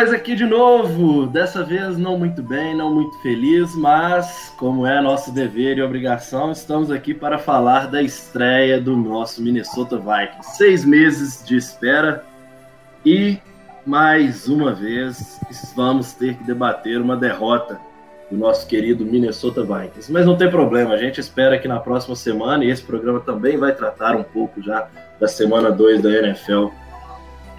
nós aqui de novo, dessa vez não muito bem, não muito feliz, mas como é nosso dever e obrigação, estamos aqui para falar da estreia do nosso Minnesota Vikings. Seis meses de espera e mais uma vez vamos ter que debater uma derrota do nosso querido Minnesota Vikings. Mas não tem problema, a gente espera que na próxima semana, e esse programa também vai tratar um pouco já da semana 2 da NFL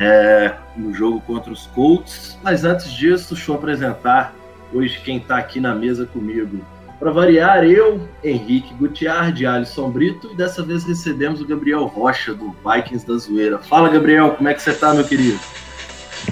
é, no jogo contra os Colts. Mas antes disso, deixa eu apresentar hoje quem está aqui na mesa comigo. Para variar, eu, Henrique Gutiardi, Alisson Brito, e dessa vez recebemos o Gabriel Rocha, do Vikings da Zoeira. Fala, Gabriel, como é que você está, meu querido?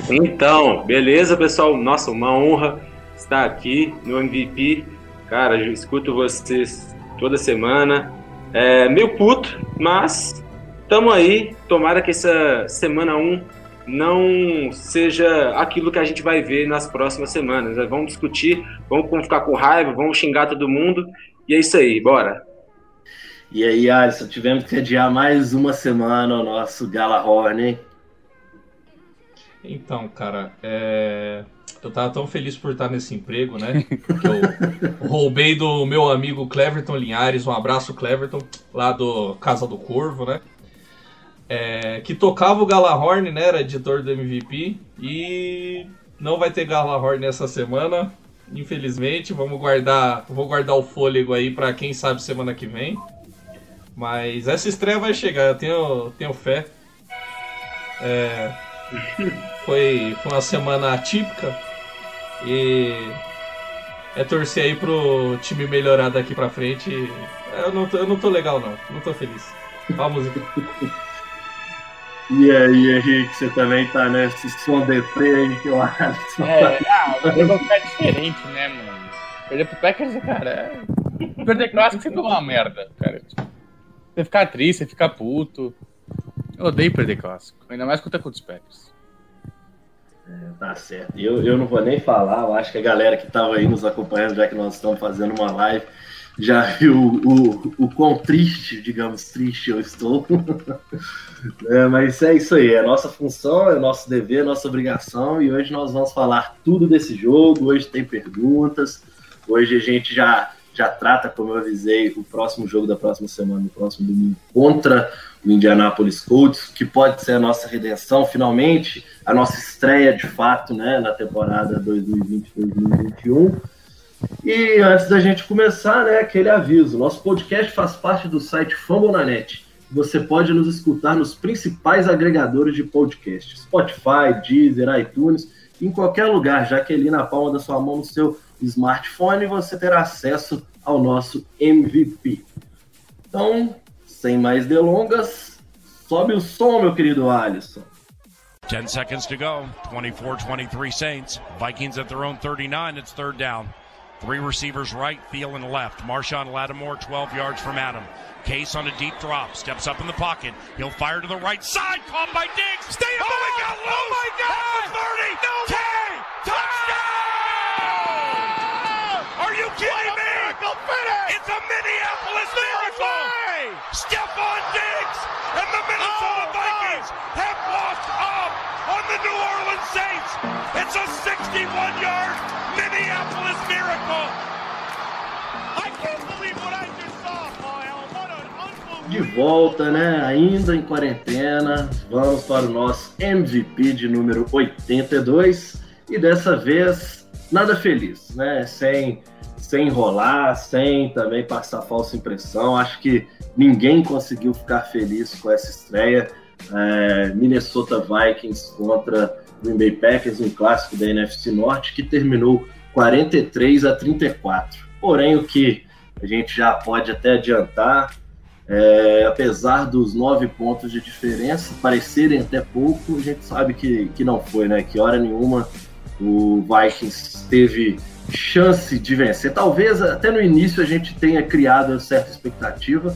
Então, beleza, pessoal? Nossa, uma honra estar aqui no MVP. Cara, eu escuto vocês toda semana. É meio puto, mas estamos aí. Tomara que essa semana 1 não seja aquilo que a gente vai ver nas próximas semanas. Né? Vamos discutir, vamos ficar com raiva, vamos xingar todo mundo. E é isso aí, bora. E aí, Alisson, tivemos que adiar mais uma semana o nosso Gala Horn, hein? Então, cara, é... eu tava tão feliz por estar nesse emprego, né? Que eu roubei do meu amigo Cleverton Linhares, um abraço, Cleverton, lá do Casa do Corvo, né? É... Que tocava o Galahorn, né? Era editor do MVP. E não vai ter Galahorn essa semana, infelizmente. Vamos guardar, vou guardar o fôlego aí para quem sabe semana que vem. Mas essa estreia vai chegar, eu tenho, tenho fé. É, foi, foi uma semana atípica e é torcer aí pro time melhorar daqui pra frente. Eu não tô, eu não tô legal, não. Não tô feliz. Vamos. E aí, Henrique, você também tá nesse som deprê aí que eu acho. É, ah, o negócio é diferente, né, mano? Perder pro Packers, cara, é... perder clássico sempre é uma merda, cara. Você ficar triste, você ficar puto. Eu odeio perder clássico, ainda mais contra os Packers. É, tá certo. Eu, eu não vou nem falar, eu acho que a galera que tava aí nos acompanhando, já que nós estamos fazendo uma live, já viu o, o quão triste, digamos, triste eu estou. é, mas é isso aí, é nossa função, é nosso dever, é nossa obrigação, e hoje nós vamos falar tudo desse jogo, hoje tem perguntas, hoje a gente já, já trata, como eu avisei, o próximo jogo da próxima semana, no próximo domingo, contra o Indianapolis Colts, que pode ser a nossa redenção, finalmente, a nossa estreia de fato né, na temporada 2020-2021. E antes da gente começar, né, aquele aviso: nosso podcast faz parte do site Fambonanet. Você pode nos escutar nos principais agregadores de podcast: Spotify, Deezer, iTunes, em qualquer lugar, já que ali na palma da sua mão, no seu smartphone, você terá acesso ao nosso MVP. Então, sem mais delongas, sobe o som, meu querido Alisson. 10 seconds to go. 24-23 Saints. Vikings at their own 39. It's third down. Three receivers right, Thielen left. Marshawn Lattimore 12 yards from Adam. Case on a deep drop. Steps up in the pocket. He'll fire to the right side. Caught by Diggs. Stay oh, my God, oh my God! 30. No way! Touchdown! Are you kidding me? It's a Minneapolis miracle! Stephon Diggs and the Minnesota oh, Vikings have walked off on the New Orleans Saints. It's a 61-yard Minneapolis miracle. I can't believe what I just saw, Kyle. What an unbelievable... De volta, né? Ainda em quarentena, vamos para o nosso MVP de número 82 e dessa vez nada feliz, né? Sem sem enrolar, sem também passar falsa impressão. Acho que ninguém conseguiu ficar feliz com essa estreia. É, Minnesota Vikings contra Green Bay Packers, um clássico da NFC Norte, que terminou 43 a 34. Porém, o que a gente já pode até adiantar, é, apesar dos nove pontos de diferença parecerem até pouco, a gente sabe que, que não foi, né? Que hora nenhuma o Vikings teve chance de vencer. Talvez até no início a gente tenha criado uma certa expectativa,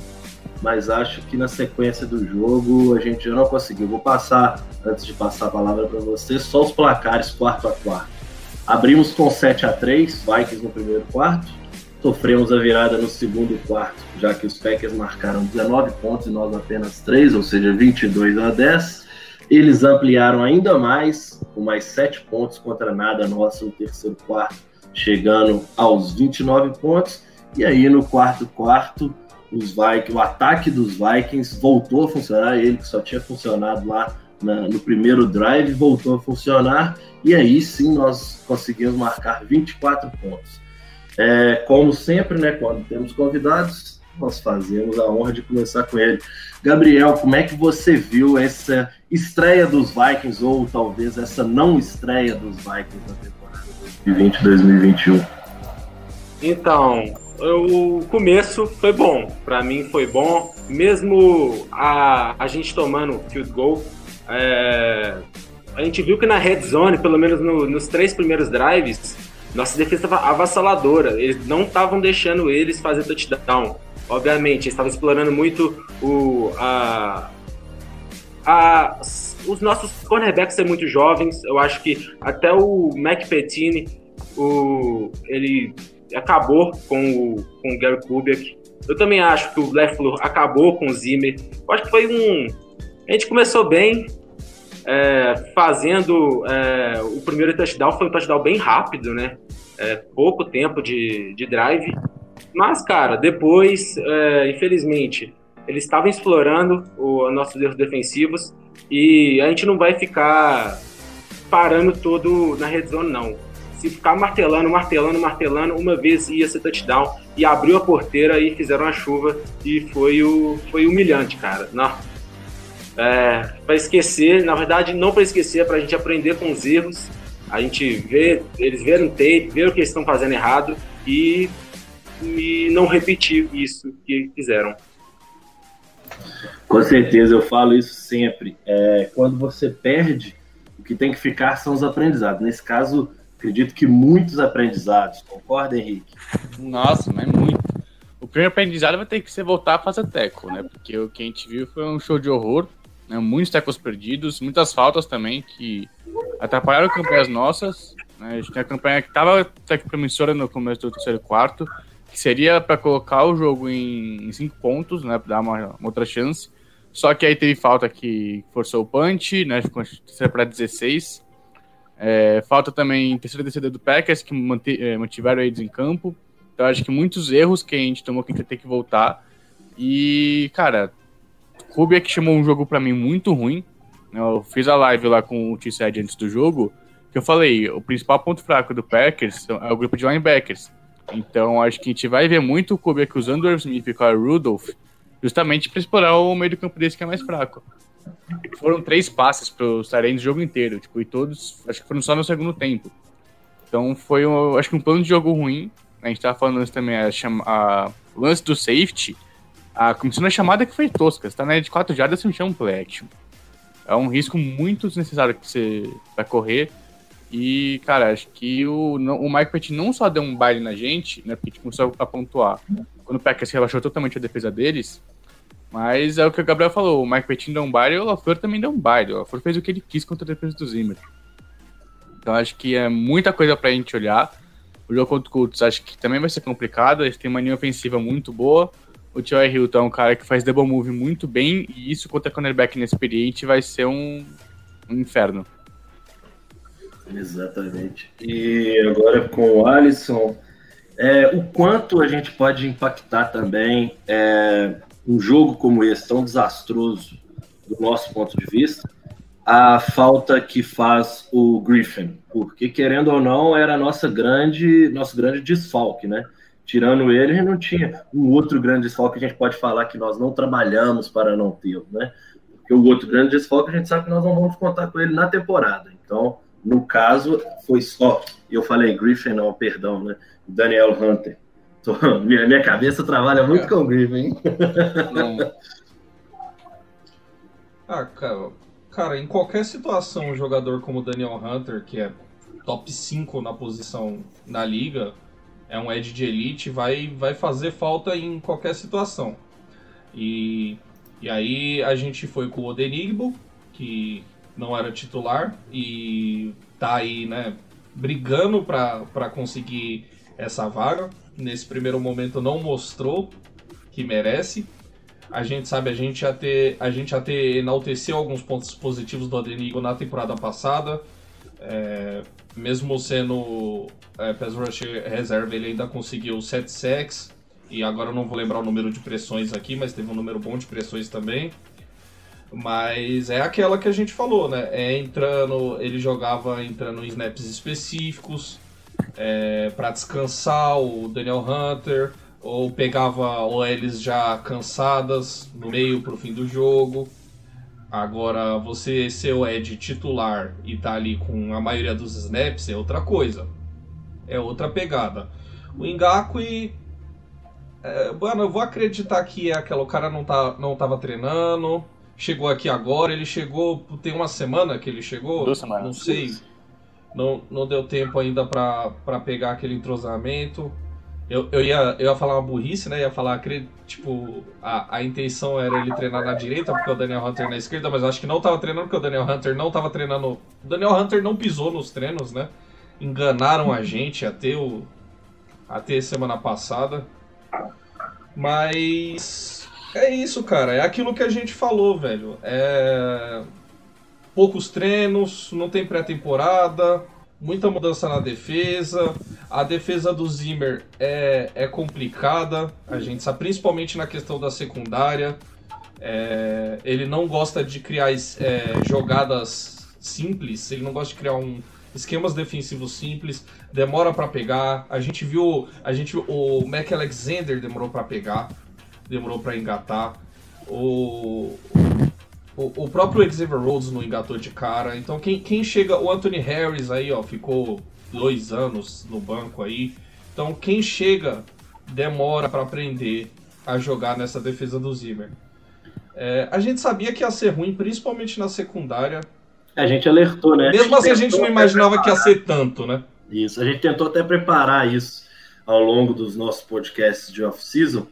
mas acho que na sequência do jogo a gente já não conseguiu. Vou passar, antes de passar a palavra para você, só os placares quarto a quarto. Abrimos com 7 a 3 Vikings no primeiro quarto. Sofremos a virada no segundo quarto, já que os Packers marcaram 19 pontos e nós apenas 3, ou seja, 22 a 10. Eles ampliaram ainda mais, com mais 7 pontos contra nada nosso no terceiro quarto, chegando aos 29 pontos. E aí no quarto quarto, os Vikings, o ataque dos Vikings voltou a funcionar, ele que só tinha funcionado lá na, no primeiro drive, voltou a funcionar, e aí sim nós conseguimos marcar 24 pontos. É, como sempre, né, quando temos convidados, nós fazemos a honra de começar com ele. Gabriel, como é que você viu essa estreia dos Vikings, ou talvez essa não estreia dos Vikings na temporada 2020-2021? Então, o começo foi bom. Para mim foi bom. Mesmo a, a gente tomando field goal, é, a gente viu que na red zone, pelo menos no, nos três primeiros drives, nossa defesa estava avassaladora. Eles não estavam deixando eles fazer touchdown. Obviamente, eles estavam explorando muito o, a, a, os nossos cornerbacks são muito jovens. Eu acho que até o Mac Pettine, o, ele acabou com o, com o Gary Kubiak. Eu também acho que o LeFleur acabou com o Zimmer. Eu acho que foi um... A gente começou bem, é, fazendo é, o primeiro touchdown, foi um touchdown bem rápido, né? É, pouco tempo de, de drive. Mas, cara, depois, é, infelizmente, eles estavam explorando os nossos erros defensivos e a gente não vai ficar parando todo na red zone, não se ficar martelando, martelando, martelando, uma vez ia ser touchdown e abriu a porteira e fizeram a chuva e foi o foi humilhante, cara. Não. É, para esquecer, na verdade, não para esquecer, é para a gente aprender com os erros, a gente vê, eles verem tape, ver o que eles estão fazendo errado e, e não repetir isso que fizeram. Com certeza, eu falo isso sempre. É, quando você perde, o que tem que ficar são os aprendizados. Nesse caso, acredito que muitos aprendizados. Concorda, Henrique? Nossa, mas muito. O primeiro aprendizado vai ter que ser voltar a fazer teco, né? Porque o que a gente viu foi um show de horror, né? muitos tecos perdidos, muitas faltas também que atrapalharam campanhas nossas. Né? A gente tem a campanha que estava que promissora no começo do terceiro quarto, que seria para colocar o jogo em, em cinco pontos, né? Para dar uma, uma, outra chance. Só que aí teve falta que forçou o punch, né? Ficou para 16. É, falta também terceira descida do Packers, que é, mantiveram eles em campo. Então, acho que muitos erros que a gente tomou que a gente ter que voltar. E, cara, o que chamou um jogo para mim muito ruim. Eu fiz a live lá com o T-Sed antes do jogo, que eu falei, o principal ponto fraco do Packers é o grupo de linebackers. Então, acho que a gente vai ver muito o Kubiak usando o Smith e o Rudolph, justamente para explorar o meio do campo desse que é mais fraco. Foram três passes os Tyrants o jogo inteiro, tipo, e todos, acho que foram só no segundo tempo. Então foi, um, acho que um plano de jogo ruim. A gente tava falando também, a, a lance do safety, a comissão da chamada que foi tosca. Você tá na área de 4 jardas, você não chama um play. É um risco muito desnecessário que você vai correr. E, cara, acho que o, o Mike Pett não só deu um baile na gente, né? Porque a gente começou a pontuar. Quando o Packers relaxou totalmente a defesa deles, mas é o que o Gabriel falou, o Mike Petin deu um baile e o LaFleur também deu um baile. O LaFleur fez o que ele quis contra a defesa do Zimmer. Então acho que é muita coisa pra gente olhar. O jogo contra o Colts acho que também vai ser complicado, eles têm uma linha ofensiva muito boa. O T.Y. Hilton é um cara que faz double move muito bem, e isso contra cornerback inexperiente vai ser um, um inferno. Exatamente. E agora com o Alisson, é, o quanto a gente pode impactar também é, um jogo como esse, tão desastroso do nosso ponto de vista, a falta que faz o Griffin, porque querendo ou não era nossa grande, nosso grande desfalque, né? Tirando ele, não tinha um outro grande desfalque que a gente pode falar que nós não trabalhamos para não ter, né? Porque o outro grande desfalque a gente sabe que nós não vamos contar com ele na temporada. Então, no caso, foi só, eu falei Griffin, não, perdão, né? Daniel Hunter. Tô- minha, minha cabeça trabalha muito É. com grife, hein? Não. Ah, cara, cara, em qualquer situação, um jogador como o Daniel Hunter, que é top 5 na posição na liga, é um edge de elite, vai, vai fazer falta em qualquer situação. E, e aí a gente foi com o Odenigbo, que não era titular, e tá aí, né, brigando para conseguir essa vaga. Nesse primeiro momento não mostrou que merece. A gente sabe, a gente já ter, a gente já ter enalteceu alguns pontos positivos do Adenigo na temporada passada. É, mesmo sendo é, pass rusher reserva, ele ainda conseguiu 7 sacks. E agora eu não vou lembrar o número de pressões aqui, mas teve um número bom de pressões também. Mas é aquela que a gente falou, né? É entrando, ele jogava entrando em snaps específicos é, para descansar o Daniel Hunter, ou pegava OLs já cansadas no meio pro fim do jogo. Agora, você ser o Ed titular e tá ali com a maioria dos snaps é outra coisa. É outra pegada. O Ngakwe. É, mano, eu vou acreditar que é aquela. O cara não, tá, não tava treinando. Chegou aqui agora. Ele chegou. Tem uma semana que ele chegou? Duas semanas. Não sei. Não, não deu tempo ainda pra pegar aquele entrosamento. Eu, eu, ia, eu ia falar uma burrice, né? Ia falar que, tipo, a, a intenção era ele treinar na direita, porque o Daniel Hunter na esquerda, mas acho que não tava treinando, porque o Daniel Hunter não tava treinando. O Daniel Hunter não pisou nos treinos, né? Enganaram a gente até o. Até semana passada. Mas. É isso, cara. É aquilo que a gente falou, velho. É. Poucos treinos, não tem pré-temporada, muita mudança na defesa. A defesa do Zimmer é, é complicada, a gente sabe, principalmente na questão da secundária. É, ele não gosta de criar é, jogadas simples, ele não gosta de criar um, esquemas defensivos simples, demora para pegar. A gente viu, a gente o Mac Alexander demorou para pegar, demorou para engatar. O, o, o próprio Xavier Rhodes não engatou de cara. Então quem, quem chega, o Anthony Harris aí, ó, ficou dois anos no banco aí. Então quem chega demora para aprender a jogar nessa defesa do Zimmer. É, a gente sabia que ia ser ruim, principalmente na secundária. A gente alertou, né? Mesmo assim, a gente não imaginava até que ia ser tanto, né? Isso, a gente tentou até preparar isso ao longo dos nossos podcasts de off-season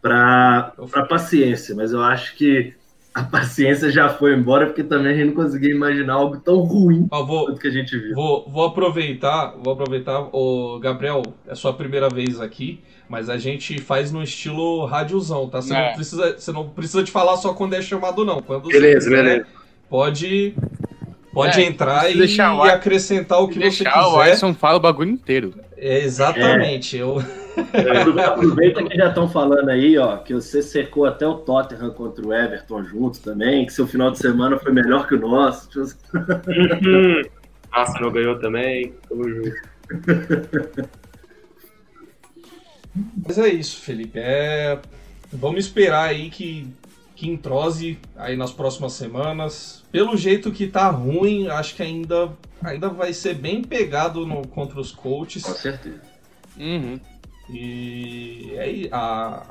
para paciência, mas eu acho que a paciência já foi embora porque também a gente não conseguia imaginar algo tão ruim Ó, vou, quanto que a gente viu. Vou, vou aproveitar, vou aproveitar, o Gabriel, é sua primeira vez aqui, mas a gente faz no estilo rádiozão, tá? Você, É. não precisa, você não precisa de falar só quando é chamado, não. Quando você Beleza, quiser, beleza. Pode, pode É, entrar e, deixar o e Ar- acrescentar o que você Deixar o quiser. Alisson fala o bagulho inteiro. É, exatamente. Eu, Aproveita que já estão falando aí, ó, que você secou até o Tottenham contra o Everton junto também, que seu final de semana foi melhor que o nosso. Uhum. Arsenal ganhou também. Tamo junto. Mas é isso, Felipe. É... Vamos esperar aí que, que entrose aí nas próximas semanas. Pelo jeito que tá ruim, acho que ainda, ainda vai ser bem pegado no, contra os coaches. Com certeza. Uhum. E aí a,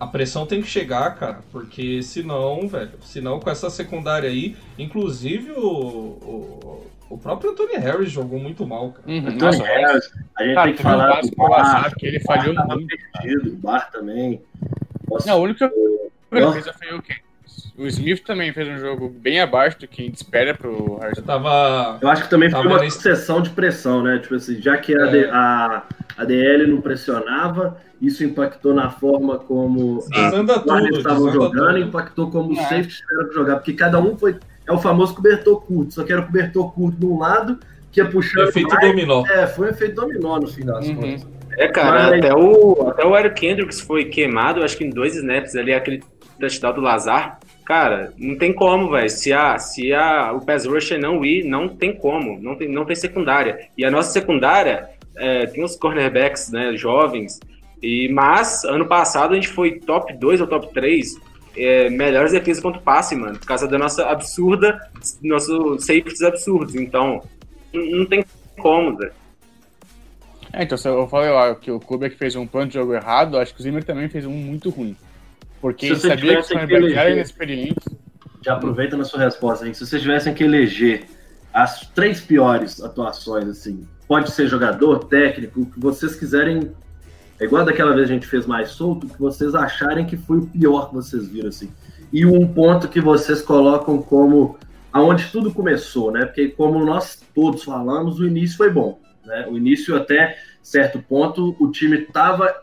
a pressão tem que chegar, cara, porque senão, velho, senão com essa secundária aí, inclusive o, o, o próprio Anthony Harris jogou muito mal, cara. Uhum. Anthony Nossa, Harris, a gente cara, tem que falar do Bar, WhatsApp que ele falhou tava muito. perdido, o Bar também. Nossa, Não, a única Nossa. coisa foi o quê? O Smith também fez um jogo bem abaixo do que a gente espera pro Harrison. Eu tava. Eu acho que também foi uma nesse- sucessão de pressão, né? Tipo assim, já que a, É. A, a DL não pressionava, isso impactou na forma como Desanda os guardas tudo, estavam jogando, tudo. impactou como os É. safeties tiveram que jogar, porque cada um foi. É o famoso cobertor curto, só que era o cobertor curto de um lado, que ia puxando. Efeito mais. dominó. É, foi um efeito dominó no fim das Uhum. contas. É, cara, Mas- até o, até o Eric Kendricks foi queimado, acho que em dois snaps ali, aquele touchdown do Lazar. Cara, não tem como, velho. Se, a, se a, o pass rusher não ir, não tem como. Não tem, não tem secundária. E a nossa secundária é, tem os cornerbacks né, jovens. E, mas, ano passado, a gente foi top 2 ou top 3 é, melhores defesas contra o passe, mano. Por causa da nossa absurda, nossos safeties absurdos. Então, não, não tem como, velho. É, então, se eu falei lá que o Kubiak fez um plano de jogo errado, acho que o Zimmer também fez um muito ruim. Porque Se ele você sabia que tivesse os cornerbacks eram inexperientes. Já aproveita na sua resposta aí. Se vocês tivessem que eleger as três piores atuações, assim, pode ser jogador, técnico, o que vocês quiserem. É igual daquela vez a gente fez mais solto, que vocês acharem que foi o pior que vocês viram, assim. E um ponto que vocês colocam como aonde tudo começou, né? Porque como nós todos falamos, o início foi bom, né? O início até certo ponto o time estava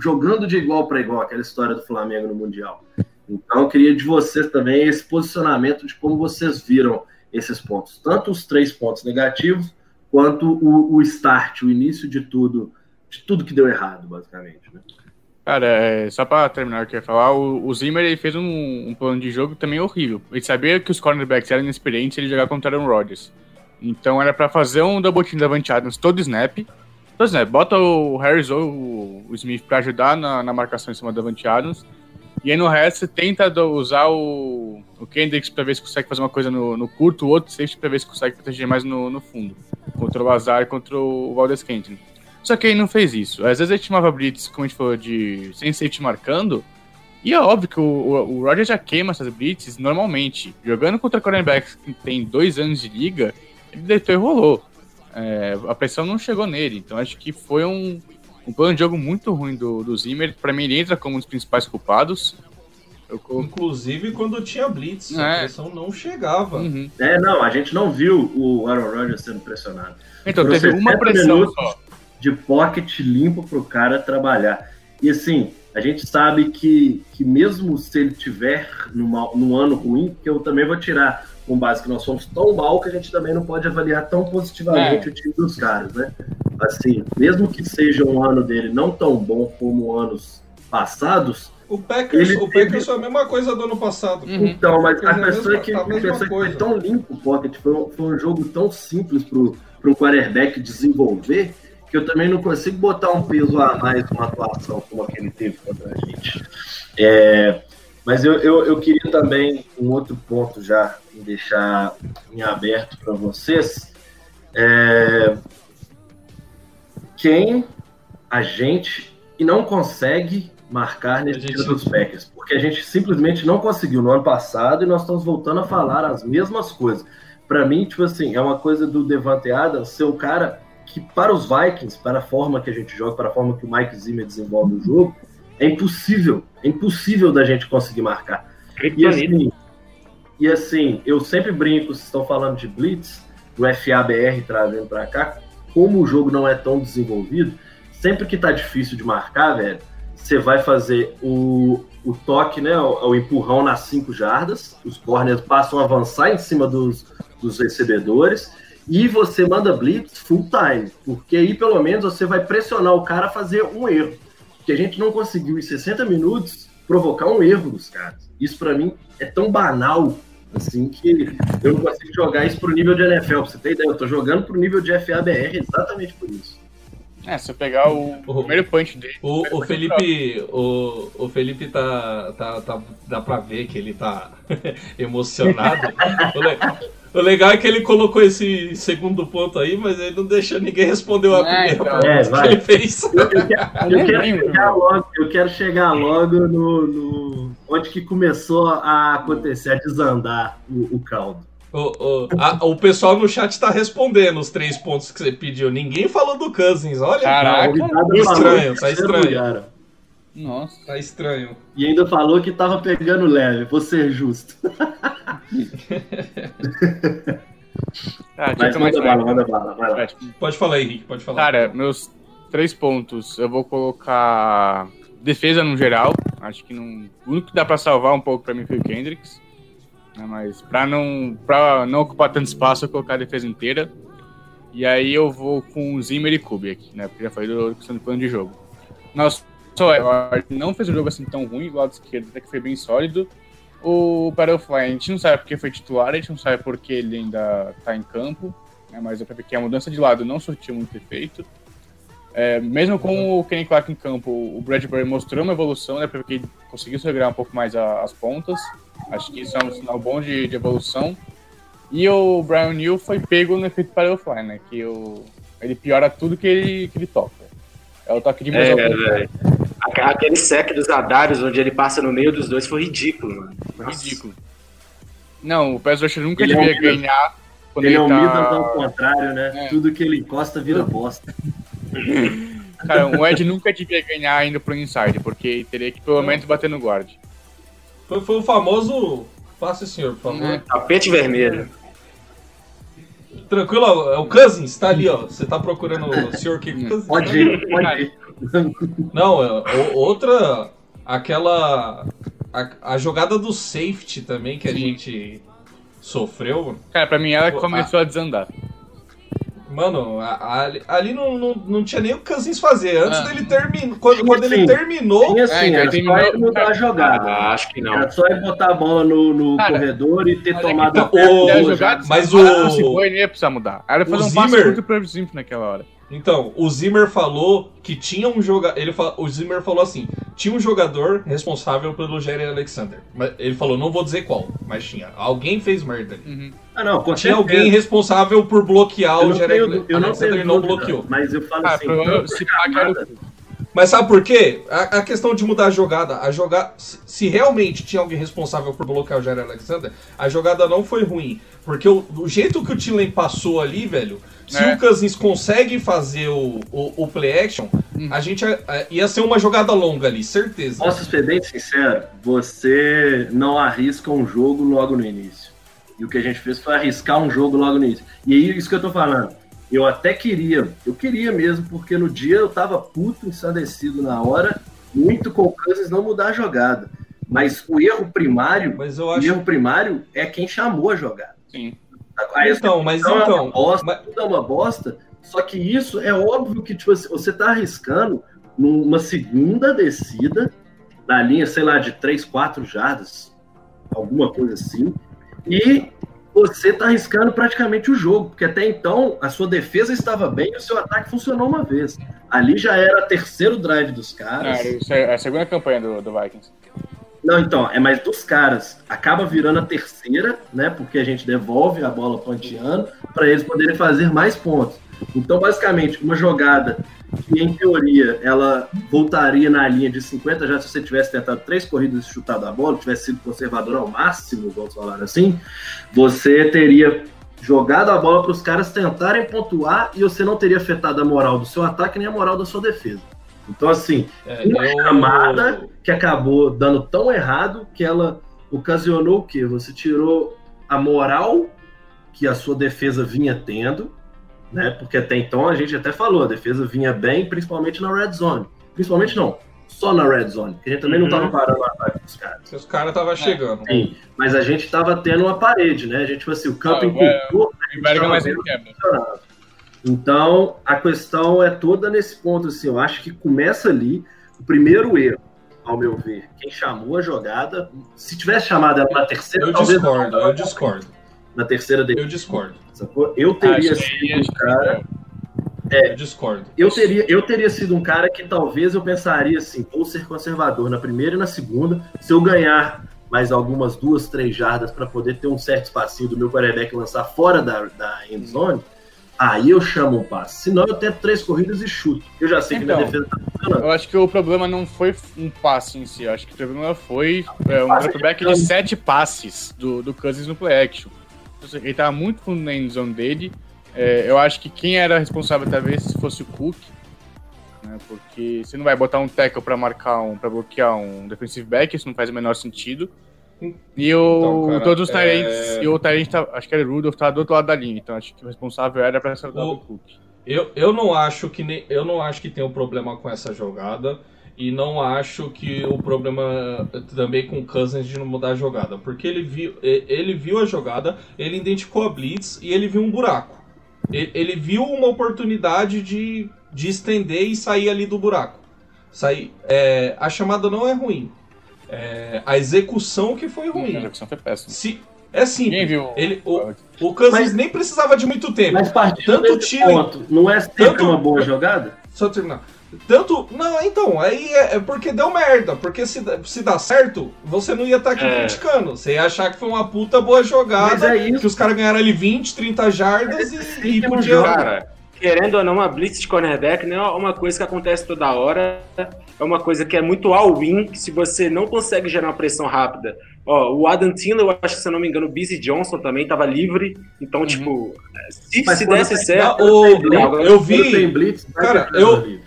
jogando de igual para igual, aquela história do Flamengo no mundial. Então, eu queria de vocês também esse posicionamento de como vocês viram esses pontos, tanto os três pontos negativos, quanto o, o start, o início de tudo, de tudo que deu errado, basicamente. Né? Cara, é, só pra terminar o que eu ia falar, o, o Zimmer ele fez um, um plano de jogo também horrível. Ele sabia que os cornerbacks eram inexperientes ele jogava contra Aaron Rodgers. Então era pra fazer um double team da Davante Adams todo snap. Todo snap. Bota o Harris ou o, o Smith pra ajudar na, na marcação em cima da Davante Adams. E aí no resto tenta do- usar o, o Kendricks pra ver se consegue fazer uma coisa no, no curto, o outro safety pra ver se consegue proteger mais no, no fundo. Contra o Azar contra o Valdez Kenton. Só que ele não fez isso. Às vezes ele chamava blitz, como a gente falou, de sem safety marcando. E é óbvio que o, o, o Roger já queima essas blitzes normalmente. Jogando contra cornerbacks que tem dois anos de liga, ele deitou e rolou. É, a pressão não chegou nele. Então acho que foi um, um plano de jogo muito ruim do, do Zimmer. Pra mim, ele entra como um dos principais culpados. Inclusive quando tinha Blitz, É. a pressão não chegava. Uhum. É, não, a gente não viu o Aaron Rodgers sendo pressionado. Então, Foram teve uma 60 pressão só. de pocket limpo para o cara trabalhar. E assim, a gente sabe que, que mesmo se ele tiver numa, num ano ruim, que eu também vou tirar com base que nós somos tão mal que a gente também não pode avaliar tão positivamente É. o time dos caras, né? Assim, mesmo que seja um ano dele não tão bom como anos passados, O Packers, Ele o teve- Packers foi a mesma coisa do ano passado. Uhum. Então, mas a é pessoa mesma- que, a pessoa que foi tão limpo o pocket, foi um, foi um jogo tão simples pro, pro quarterback desenvolver, que eu também não consigo botar um peso a mais numa atuação como a que ele teve contra a gente. É, mas eu, eu, eu queria também um outro ponto já deixar em aberto para vocês. É, quem a gente e não consegue marcar nesse gente- dos Packers, porque a gente simplesmente não conseguiu no ano passado e nós estamos voltando a falar as mesmas coisas. Para mim, tipo assim, é uma coisa do Devante Adams ser um cara que para os Vikings, para a forma que a gente joga, para a forma que o Mike Zimmer desenvolve o jogo, é impossível, é impossível da gente conseguir marcar. E assim, e assim, eu sempre brinco, vocês estão falando de Blitz, do FABR trazendo pra cá, como o jogo não é tão desenvolvido, sempre que tá difícil de marcar, velho, você vai fazer o, o toque, né, o, o empurrão nas 5 jardas, os corners passam a avançar em cima dos, dos recebedores, e você manda blitz full time, porque aí pelo menos você vai pressionar o cara a fazer um erro. Porque a gente não conseguiu em 60 minutos provocar um erro dos caras. Isso pra mim é tão banal assim que eu não consigo jogar isso pro nível de NFL. Pra você ter ideia, eu tô jogando pro nível de FABR exatamente por isso. É, se eu pegar o O- primeiro punch dele. O, o Felipe, o, o Felipe tá, tá, tá. Dá pra ver que ele tá emocionado. O, le- o legal é que ele colocou esse segundo ponto aí, mas ele não deixou ninguém responder a É, primeira então. É, que vai. ele fez. Eu, eu quero, eu quero chegar logo, eu quero chegar logo no, no- onde que começou a acontecer, a desandar o, o caldo. O, o, a- o pessoal no chat tá respondendo os três pontos que você pediu. Ninguém falou do Cousins, olha. Caraca. Tá falou estranho, tá era estranho. Nossa. Tá estranho. E ainda falou que tava pegando leve, vou ser justo. Ah, Mas manda bala, manda bala, vai lá. Pode falar, Henrique, pode falar. Cara, meus três pontos, eu vou colocar defesa no geral. Acho que não, o único que dá pra salvar um pouco pra mim foi o Kendricks. Né, Mas pra não, pra não ocupar tanto espaço, eu vou colocar a defesa inteira. E aí eu vou com Zimmer e Kubiak, né? Porque já falei do questão do plano de jogo. Nossa, só não fez um jogo assim tão ruim, do lado esquerdo até que foi bem sólido. O Battlefly, a gente não sabe porque foi titular, a gente não sabe porque ele ainda tá em campo, né, mas é ver que a mudança de lado não surtiu muito efeito. É, mesmo com o Kenny Clark em campo, o Bradbury mostrou uma evolução, né, porque conseguiu segurar um pouco mais a- as pontas. Acho que isso é um sinal bom de, de evolução. E o Brian New foi pego no efeito Battlefly, né, que o, Ele piora tudo que ele, que ele toca. É o toque de mais É, velho. Aque- Aquele sec dos Adários, onde ele passa no meio dos dois, foi ridículo, mano. Nossa. Ridículo. Não, o Pass Rusher nunca Ele é um devia Midas. ganhar quando Ele ele, é um tá... Midas ao contrário, né? É. Tudo que ele encosta vira bosta. Cara, o Ed nunca devia ganhar indo pro inside, porque teria que pelo menos bater no guard. Foi, foi o famoso. Faça, senhor, por favor. Né? Tapete vermelho. Tranquilo, é o Cousins, tá ali, ó. Você tá procurando o senhor Kirk Cousins? Pode ir, pode ir. Não, é, o- outra. Aquela. A, a jogada do safety também que a gente sofreu. Cara, pra mim ela que começou a desandar. Mano, a- a- ali, não, não, não tinha nem o que Cousins fazer. Antes Ah. dele terminar. Quando, Sim, quando ele sim. terminou. Tinha assim, É, então era só ele mudar a jogada. Ah, acho que não. Era só ele botar a bola no, no Cara, corredor e ter mas é que tomado até o- jogada, mas se o- fosse boa, ele ia precisar mudar. Era fazer o um passe Zimmer- curto pro Zimmer naquela hora. Então, o Zimmer falou que tinha um jogador. Ele fa- O Zimmer falou assim: tinha um jogador responsável pelo Jerry Alexander. Mas Ele falou, não vou dizer qual, mas tinha. Alguém fez merda. ali. Uhum. Ah, não, com Tinha alguém responsável por bloquear Eu o Jerry tenho, eu não Alexander tenho não bloqueou. Mas eu falo Ah, assim, tanta se paga era chamada- o Mas sabe por quê? A, a questão de mudar a jogada, a joga... se, se realmente tinha alguém responsável por bloquear o Jerry Alexander, a jogada não foi ruim. Porque o, o jeito que o Tillen passou ali, velho, se É. o Cousins consegue fazer o, o, o play action, Hum. a gente a- a- ia ser uma jogada longa ali, certeza. Posso ser bem sincero? Você não arrisca um jogo logo no início. E o que a gente fez foi arriscar um jogo logo no início. E aí, isso que eu tô falando. Eu até queria, eu queria mesmo, porque no dia eu tava puto, ensandecido na hora, muito com o Cousins não mudar a jogada. Mas o erro primário, Mas eu o acho. erro primário é quem chamou a jogada. Sim. A Então, mas é então. uma bosta, mas- tudo é uma bosta. Só que isso é óbvio que tipo, assim, você tá arriscando numa segunda descida, na linha, sei lá, de 3, 4 jardas, alguma coisa assim, e você tá arriscando praticamente o jogo, porque até então a sua defesa estava bem e o seu ataque funcionou uma vez. Ali já era terceiro drive dos caras. Não, isso é a segunda campanha do, do Vikings. Não, então, é mais dos caras. Acaba virando a terceira, né? Porque a gente devolve a bola panteando para eles poderem fazer mais pontos. Então, basicamente, uma jogada que, em teoria, ela voltaria na linha de 50 já se você tivesse tentado três corridas e chutado a bola, tivesse sido conservador ao máximo, vamos falar assim, você teria jogado a bola para os caras tentarem pontuar e você não teria afetado a moral do seu ataque nem a moral da sua defesa. Então, assim, É, uma eu- chamada que acabou dando tão errado que ela ocasionou o quê? Você tirou a moral que a sua defesa vinha tendo, né? Porque até então a gente até falou, a defesa vinha bem, principalmente na red zone. Principalmente não, só na red zone, porque a gente também não Uhum. estava parando o ataque dos caras. Os caras estavam chegando. Sim, mas a gente estava tendo uma parede, né? A gente, tipo assim, o campo Ah, E um quebra. funcionava. Então, a questão é toda nesse ponto, assim, eu acho que começa ali o primeiro erro, ao meu ver. Quem chamou a jogada, se tivesse chamado ela na terceira, Eu talvez discordo, eu discordo. na terceira Eu discordo. Sacou? Eu teria Acho que- sido um que- cara, Eu discordo. eu teria, eu teria sido um cara que talvez eu pensaria assim, vou ser conservador na primeira e na segunda, se eu ganhar mais algumas duas, três jardas para poder ter um certo espacinho do meu quarterback lançar fora da, da end zone, aí eu chamo um passe. Senão eu tento três corridas e chuto. Eu já sei que minha Então. defesa tá funcionando. Eu acho que o problema não foi um passe em si, eu acho que o problema foi é, um dropback de de sete passes do, do Cousins no play action. Ele tava muito fundo na endzone dele. É, eu acho que quem era responsável talvez fosse o Cook. Né, porque você não vai botar um tackle pra marcar um, para bloquear um defensive back, isso não faz o menor sentido. E o, Então, cara, todos os é- Tyrants, e o Tyrant, tá- acho que era o Rudolph, tava do outro lado da linha, então acho que o responsável era pra ser o O- Cook. Eu, eu não acho que nem, eu não acho que tem um problema com essa jogada e não acho que o problema também com o Cousins de não mudar a jogada, porque ele viu, e- ele viu a jogada, ele identificou a blitz e ele viu um buraco. Ele, ele viu uma oportunidade de, de estender e sair ali do buraco. Sair, é, a chamada não é ruim, é, a execução que foi A ruim. execução foi péssima. Se, é simples. Viu. Ele, o, o Cousins Mas- nem precisava de muito tempo. Mas partindo Tanto Tillen- ponto, não é sempre tanto- uma boa jogada? Só terminar. Tanto. Não, então, aí é, é porque deu merda. Porque se, dá- se dá certo, você não ia estar aqui É. criticando. Você ia achar que foi uma puta boa jogada. é isso. Que os caras ganharam ali 20, 30 jardas e, e podia. Cara, querendo ou não, uma blitz de cornerback não é uma coisa que acontece toda hora. É uma coisa que é muito all-in, que se você não consegue gerar uma pressão rápida. Ó, o Adam Tindall, eu acho que se eu não me engano, o Busy Johnson também estava livre. Então, tipo, se, Mas se desse tem- certo. O- eu vi. blitz, Cara, eu-.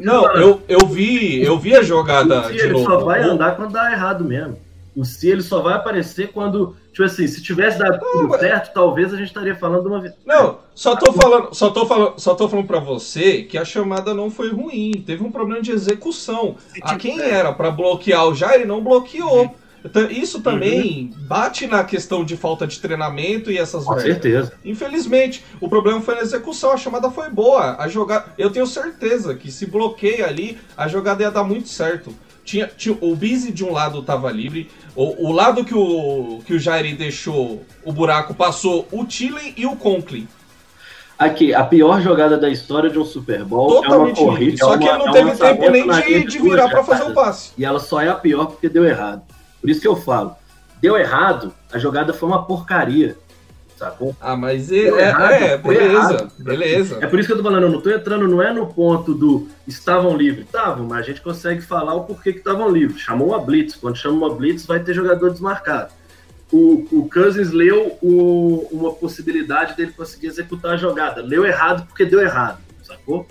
Não, eu, eu vi, eu vi a jogada O se ele novo. só vai andar quando dá errado mesmo. O se ele só vai aparecer quando, tipo assim, se tivesse dado tudo mas- certo, talvez a gente estaria falando de uma vitória. Não, só tô falando, só tô falando, só tô falando para você que a chamada não foi ruim, teve um problema de execução. A quem era para bloquear o Jair não bloqueou. Então, Isso também bate na questão de falta de treinamento e essas Com merdas. certeza. Infelizmente, o problema foi na execução, a chamada foi boa. A jogada, eu tenho certeza que se bloqueia ali, a jogada ia dar muito certo. Tinha, tinha o Busy de um lado tava livre, o, o lado que o que o Jair deixou o buraco passou o Tillen e o Conklin. Aqui, a pior jogada da história de um Super Bowl é uma Totalmente corrida. livre. Só é que uma- ele não é teve tempo nem de, de virar para fazer o passe. E ela só é a pior porque deu errado. Por isso que eu falo, deu errado, a jogada foi uma porcaria. Sacou? Ah, mas é, é, errado, é, foi beleza, errado. beleza. É por isso que eu tô falando, eu não tô entrando, não é no ponto do estavam livres. Estavam, mas a gente consegue falar o porquê que estavam livres. Chamou uma blitz. Quando chama uma blitz, vai ter jogador desmarcado. O, o Cousins leu o- uma possibilidade dele conseguir executar a jogada. Leu errado porque deu errado, sacou?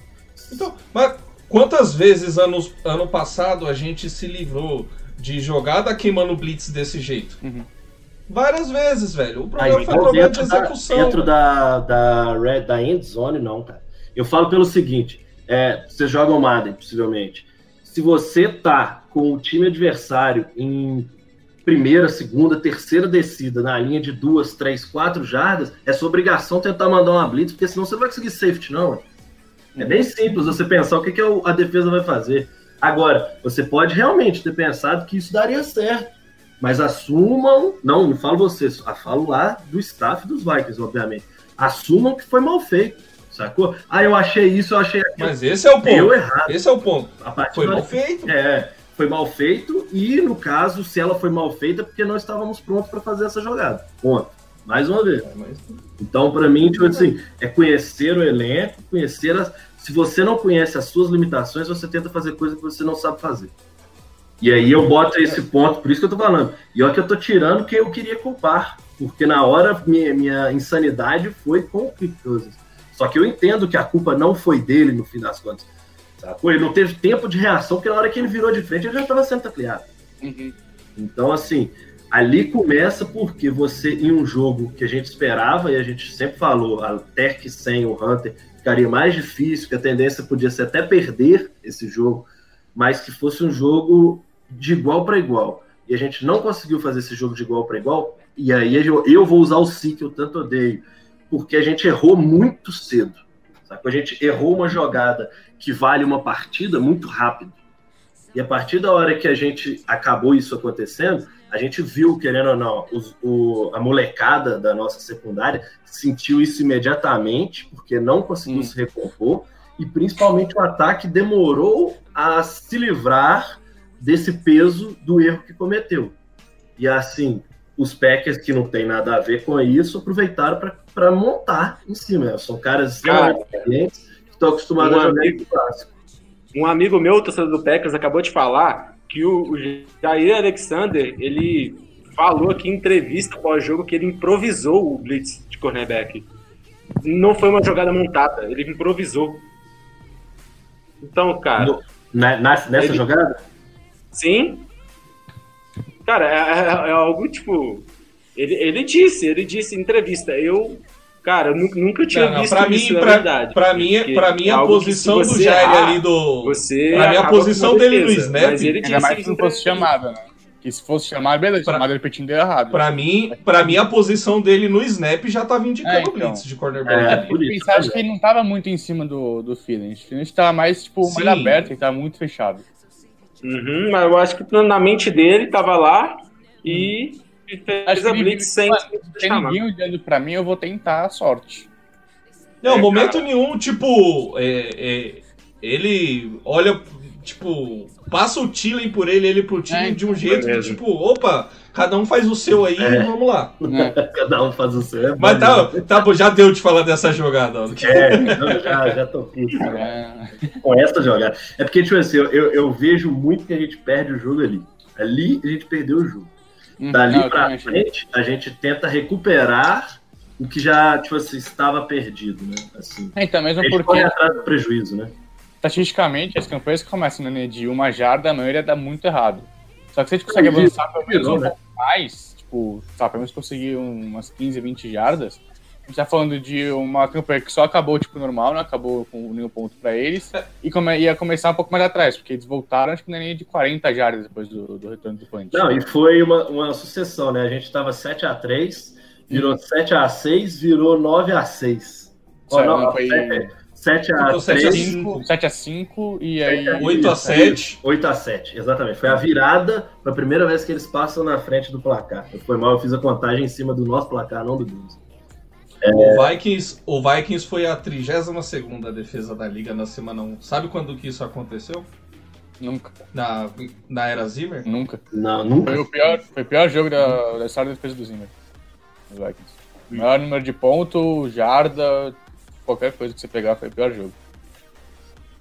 Então, mas quantas vezes anos, ano passado a gente se livrou de jogada queimando blitz desse jeito? Uhum. Várias vezes, velho. O Aí, problema foi igual problema de dentro da, execução. dentro velho. da, da, red, da end zone, não, cara. Eu falo pelo seguinte: é, você joga o Madden, possivelmente. Se você tá com o time adversário em primeira, segunda, terceira descida na linha de duas, três, quatro jardas, é sua obrigação tentar mandar uma blitz, porque senão você não vai conseguir safety, não. É bem simples você pensar o que, que o- a defesa vai fazer. Agora, você pode realmente ter pensado que isso daria certo. Mas assumam, não, não falo vocês, falo lá do staff dos Vikings, obviamente. Assumam que foi mal feito, sacou? Ah, eu achei isso, eu achei aquilo. Mas esse é o Deu ponto. errado. Esse é o ponto. Foi mal feito. É, foi mal feito e, no caso, se ela foi mal feita, é porque não estávamos prontos para fazer essa jogada. Ponto. Mais uma vez. Mas- Então, para mim, tipo assim, é conhecer o elenco, conhecer as. Se você não conhece as suas limitações, você tenta fazer coisa que você não sabe fazer. E aí eu boto esse ponto, por isso que eu tô falando. E olha que eu tô tirando quem eu queria culpar. Porque na hora minha, minha insanidade foi com o Kirk Cousins. Só que eu entendo que a culpa não foi dele no fim das contas. Sacou? Ele não teve tempo de reação, porque na hora que ele virou de frente, ele já estava sendo tacleado. Uhum. Então, assim, ali começa porque você, em um jogo que a gente esperava, e a gente sempre falou, até que sem o Hunter ficaria mais difícil, que a tendência podia ser até perder esse jogo, mas que fosse um jogo de igual para igual. E a gente não conseguiu fazer esse jogo de igual para igual, e aí eu, eu vou usar o si que eu tanto odeio, porque a gente errou muito cedo. Sabe? A gente errou uma jogada que vale uma partida muito rápido. E a partir da hora que a gente acabou isso acontecendo, a gente viu, querendo ou não, os- o- a molecada da nossa secundária sentiu isso imediatamente, porque não conseguiu Hum. se recompor, e principalmente o ataque demorou a se livrar desse peso do erro que cometeu. E assim, os Packers, que não tem nada a ver com isso, aproveitaram para montar em cima. São caras extremamente experientes que estão acostumados Um a jogar amigo- clássico. Um amigo meu, torcedor do Packers, acabou de falar que o, o Jair Alexander, ele falou aqui em entrevista pós-jogo que ele improvisou o blitz de cornerback. Não foi uma jogada montada, ele improvisou. Então, cara, No- Na- na- nessa Ele- jogada? sim. Cara, é, é- é algo tipo. Ele, ele disse, ele disse em entrevista, eu. Cara, eu nu- nunca tinha Não, não, visto pra isso mim, na pra, verdade. pra mim, pra mim é a posição do Jair errar, ali do. Você Pra mim, a posição dele no defesa, snap, ele Ainda disse mais isso se não fosse chamada, né? Que se fosse chamada, beleza, Pra- chamada repetindo deu errado. Pra mim, pra mim, a posição dele no snap já tava indicando É, então. blitz de cornerback. É, por isso. Pensar, acho que ele não tava muito em cima do, do Phillies. O Phillies tava mais, tipo, mais Sim. aberto, ele tava muito fechado. Uhum, mas eu acho que na mente dele tava lá e a blitz sem Tem chamar. ninguém olhando pra mim, eu vou tentar a sorte. Não, É, momento nenhum, tipo, é, é, ele olha, tipo, passa o Tillen por ele, ele pro time É, de um jeito que, tipo, opa, cada um faz o seu aí É. e vamos lá. É. Cada um faz o seu. é Mas tá, né? tá bom, já deu de falar dessa jogada. É, não, já, já tô puto É. com essa jogada. É porque, tipo assim, eu, eu, eu vejo muito que a gente perde o jogo ali. Ali a gente perdeu o jogo. Hum, Dali não, eu pra frente, a gente tenta recuperar o que já, tipo assim, estava perdido, né? Assim, É, Então, a mesmo gente porque, atrás do prejuízo, né? estatisticamente, as campanhas que começam linha de uma jarda, a maioria dá muito errado. Só que se a gente consegue avançar pelo menos um né? pouco mais, tipo, sabe, pelo menos conseguir umas 15, 20 jardas, a gente tá falando de uma campanha que só acabou, tipo, normal, não acabou com nenhum ponto pra eles, e come, ia começar um pouco mais atrás, porque eles voltaram, acho que na linha de 40 jardas depois do, do retorno do punch. Não, e foi uma, uma sucessão, né? A gente tava 7x3, virou 7x6, virou 9x6. Ó, Sério, não, não, foi 7 a Ficou 7 a 3, 5. 7x5 e aí... 8 a 7. 8 a 7, exatamente. Foi a virada, foi a primeira vez que eles passam na frente do placar. Foi mal, eu fiz a contagem em cima do nosso placar, não do deles. O, Vikings, o Vikings foi a 32 defesa da liga na semana 1. Sabe quando que isso aconteceu? Nunca, Na, na era Zimmer? nunca. Não, nunca. Foi o pior, foi o pior jogo da, da história da defesa do Zimmer. Os Vikings. Maior número de ponto, jarda, qualquer coisa que você pegar foi o pior jogo.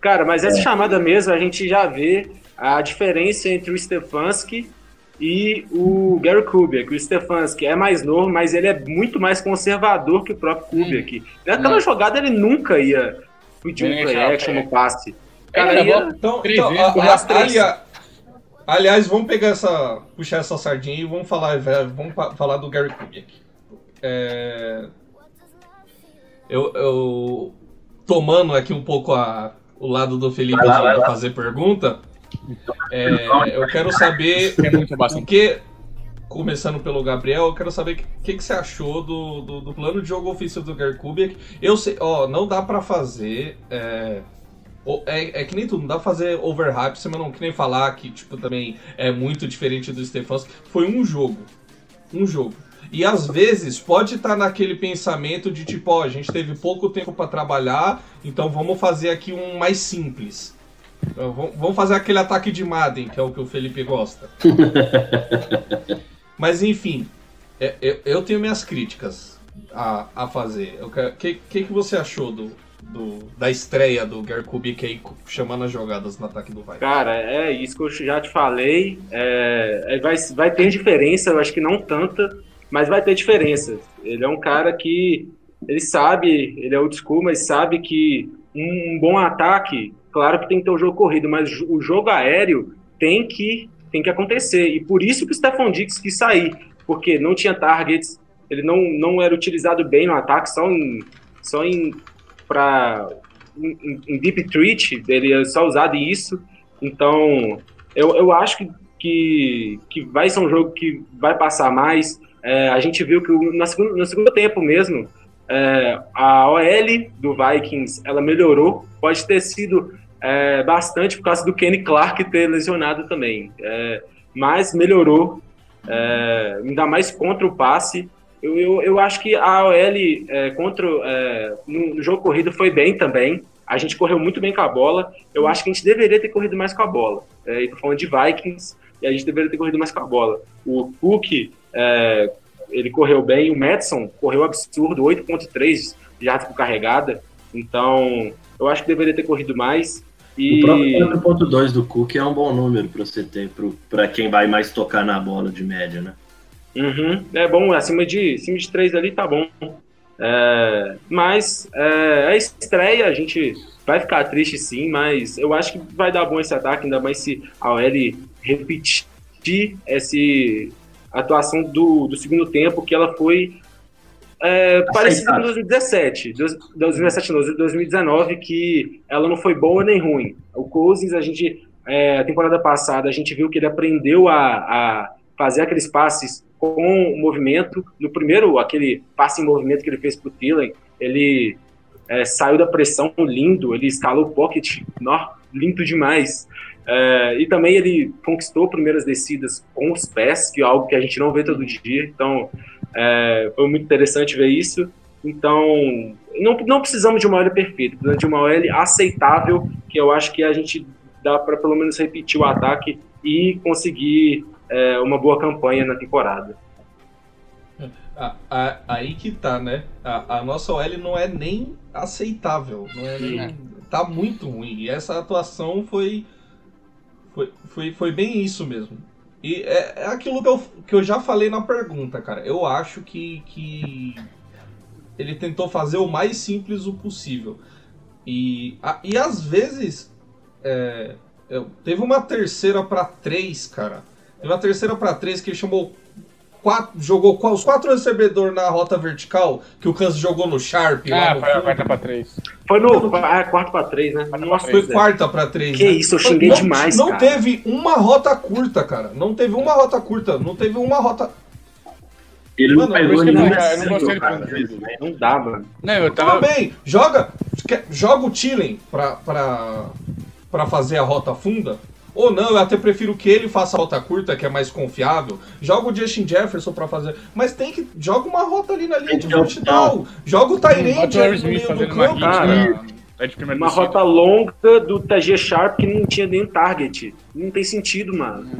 Cara, mas essa chamada mesmo, a gente já vê a diferença entre o Stefanski e o Gary Kubiak. O Stefanski é mais novo, mas ele é muito mais conservador que o próprio Kubiak. Naquela jogada ele nunca ia pedir um play action é. no passe. Cara, ia... levou- Então, então, a- a- alia- aliás, vamos pegar essa. puxar essa sardinha e vamos falar, vamos pa- falar do Gary Kubiak. É, eu, eu tomando aqui um pouco a- o lado do Felipe Vai lá, vai fazer pergunta, é, eu quero saber É muito o bastante. que. Começando pelo Gabriel, eu quero saber o que, que, que você achou do, do, do plano de jogo ofício do Gary Kubiak. Eu sei, ó, não dá pra fazer. É, é, é que nem tudo, não dá pra fazer overhype, mas não que nem falar que, tipo, também é muito diferente do Stefanski. Foi um jogo. Um jogo. E às vezes pode estar naquele pensamento de tipo, ó, a gente teve pouco tempo pra trabalhar, então vamos fazer aqui um mais simples. Então, vamos- fazer aquele ataque de Madden, que é o que o Felipe gosta. Mas enfim, é- eu, eu tenho minhas críticas a, a fazer. O que, que, que você achou do, do- da estreia do Gary Kubiak aí chamando as jogadas no ataque do Vikings? Cara, é isso que eu já te falei. É, é, vai, vai ter diferença, eu acho que não tanta, mas vai ter diferença. Ele é um cara que ele sabe, ele é old school, mas sabe que um, um bom ataque, claro que tem que ter o jogo corrido, mas o jogo aéreo tem que, tem que acontecer. E por isso que o Stephon Diggs quis sair, porque não tinha targets, ele não, não era utilizado bem no ataque, só em, só em para deep treat, ele é só usado isso. Então, eu, eu acho que, que, que vai ser um jogo que vai passar mais. É, a gente viu que na segunda, no segundo tempo mesmo, é, a OL do Vikings ela melhorou. Pode ter sido é, bastante por causa do Kenny Clark ter lesionado também. É, mas melhorou, é, ainda mais contra o passe. Eu, eu, eu acho que a OL é, contra, é, no, jogo corrido foi bem também. A gente correu muito bem com a bola. Eu acho que a gente deveria ter corrido mais com a bola. É, e tô falando de Vikings, e a gente deveria ter corrido mais com a bola. O Cook, é, ele correu bem. O Madison correu absurdo, 8.3 jardas por carregada. Então, eu acho que deveria ter corrido mais. E... O próprio 4.2 do Cook é um bom número para você ter, para quem vai mais tocar na bola de média, né? Uhum, é bom, acima de, acima de 3 ali tá bom. É, mas é, a estreia, a gente vai ficar triste sim, mas eu acho que vai dar bom esse ataque, ainda mais se a OL repetir essa atuação do, do segundo tempo, que ela foi é, parecida com 2017, 2017 não, 2019, que ela não foi boa nem ruim. O Cousins, a gente, é, a temporada passada, a gente viu que ele aprendeu a, a fazer aqueles passes com o movimento. No primeiro, aquele passe em movimento que ele fez pro Thielen, ele é, saiu da pressão lindo, ele escalou o pocket, nó, lindo demais. É, e também ele conquistou primeiras descidas com os pés, que é algo que a gente não vê todo dia. Então, é, foi muito interessante ver isso. Então, não, não precisamos de uma OL perfeita, precisamos de uma OL aceitável, que eu acho que a gente dá para pelo menos repetir o ataque e conseguir é, uma boa campanha na temporada. A- a- aí que tá, né? A, a nossa OL não é nem aceitável. Não é nem, tá muito ruim. E essa atuação foi, foi, foi, foi bem isso mesmo. E é, é aquilo que eu, que eu já falei na pergunta, cara. Eu acho que, que ele tentou fazer o mais simples o possível. E, a- e às vezes é, eu- teve uma terceira pra três, cara. Teve uma terceira pra três que ele chamou quatro, jogou os quatro recebedores na rota vertical que o Kansas jogou no Sharp. lá Ah, no foi a quarta pra três. Foi no ah, quarto para três, né? Nossa, Foi Zé. quarta pra três. Que né? isso, eu xinguei não, demais, Não cara. teve uma rota curta, cara. Não teve uma rota curta. Não teve uma rota. Ele não Mano, pegou isso que nenhum eu não- não gostei cara, né? Não dá, mano. Não, eu Tudo tava. bem, joga. Joga o Tillen pra, pra, pra fazer a rota funda. Ou não, eu até prefiro que ele faça a rota curta, que é mais confiável. Joga o Justin Jefferson pra fazer. Mas tem que. Joga uma rota ali na linha Tem de ter vertical. Joga o Tyrande ali no Smith meio do fazendo uma campo. cara. na- é Uma rota longa do TG Sharp que não tinha nenhum target. Não tem sentido, mano.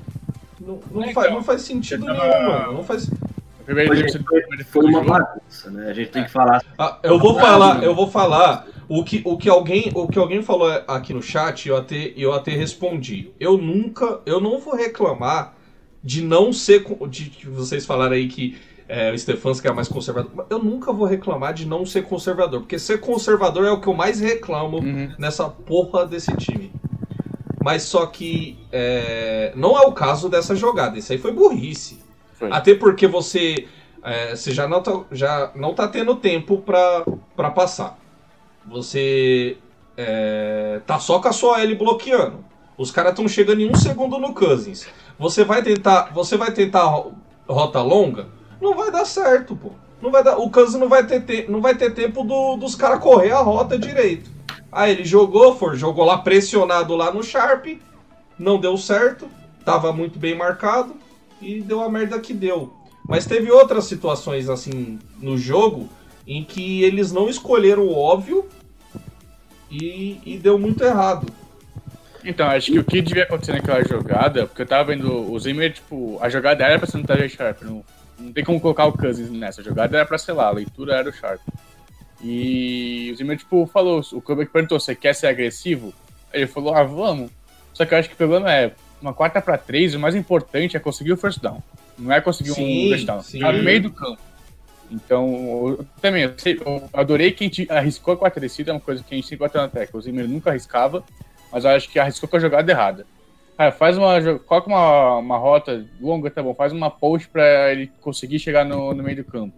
Não, não faz, não faz sentido nenhum, mano. Não faz. Foi, foi- primeiro foi uma bagunça, né? A gente tem que falar. Ah, eu vou falar, eu vou falar o que, o que alguém, o que alguém falou aqui no chat, eu até, eu até respondi. Eu nunca, eu não vou reclamar de não ser, de que vocês falaram aí que é, o Stefanski é mais conservador. Eu nunca vou reclamar de não ser conservador, porque ser conservador é o que eu mais reclamo Uhum. nessa porra desse time. Mas só que é, não é o caso dessa jogada. Isso aí foi burrice. Até porque você, é, você já, não tá, já não tá tendo tempo pra passar. Você é, tá só com a sua L bloqueando. Os caras estão chegando em um segundo no Cousins. Você vai tentar, você vai tentar ro- rota longa? Não vai dar certo, pô. Não vai dar, o Cousins não vai ter, te- não vai ter tempo do- dos caras correr a rota direito. Aí ele jogou, for, jogou lá pressionado lá no Sharp, não deu certo, tava muito bem marcado e deu a merda que deu. Mas teve outras situações assim no jogo em que eles não escolheram o óbvio e, e deu muito errado. Então, acho que o que devia acontecer naquela jogada, porque eu tava vendo o Zimmer, tipo, a jogada era pra ser no TJ Sharp, não, não tem como colocar o Cousins nessa. A jogada era pra ser lá, a leitura era o Sharp. E o Zimmer, tipo, falou, o Kubrick perguntou, você quer ser agressivo? Ele falou, ah, vamos. Só que eu acho que o problema é, uma quarta pra três, o mais importante é conseguir o first down. Não é conseguir Sim, um touchdown. sim. Tá no meio do campo. Então, eu, também, eu, sei- eu adorei que a gente arriscou a quarta descida, é uma coisa que a gente sempre bateu na tecla. O Zimmer nunca arriscava, mas eu acho que arriscou com a jogada errada. Cara, faz uma. Coloca uma, uma rota longa, tá bom. Faz uma post pra ele conseguir chegar no, no meio do campo.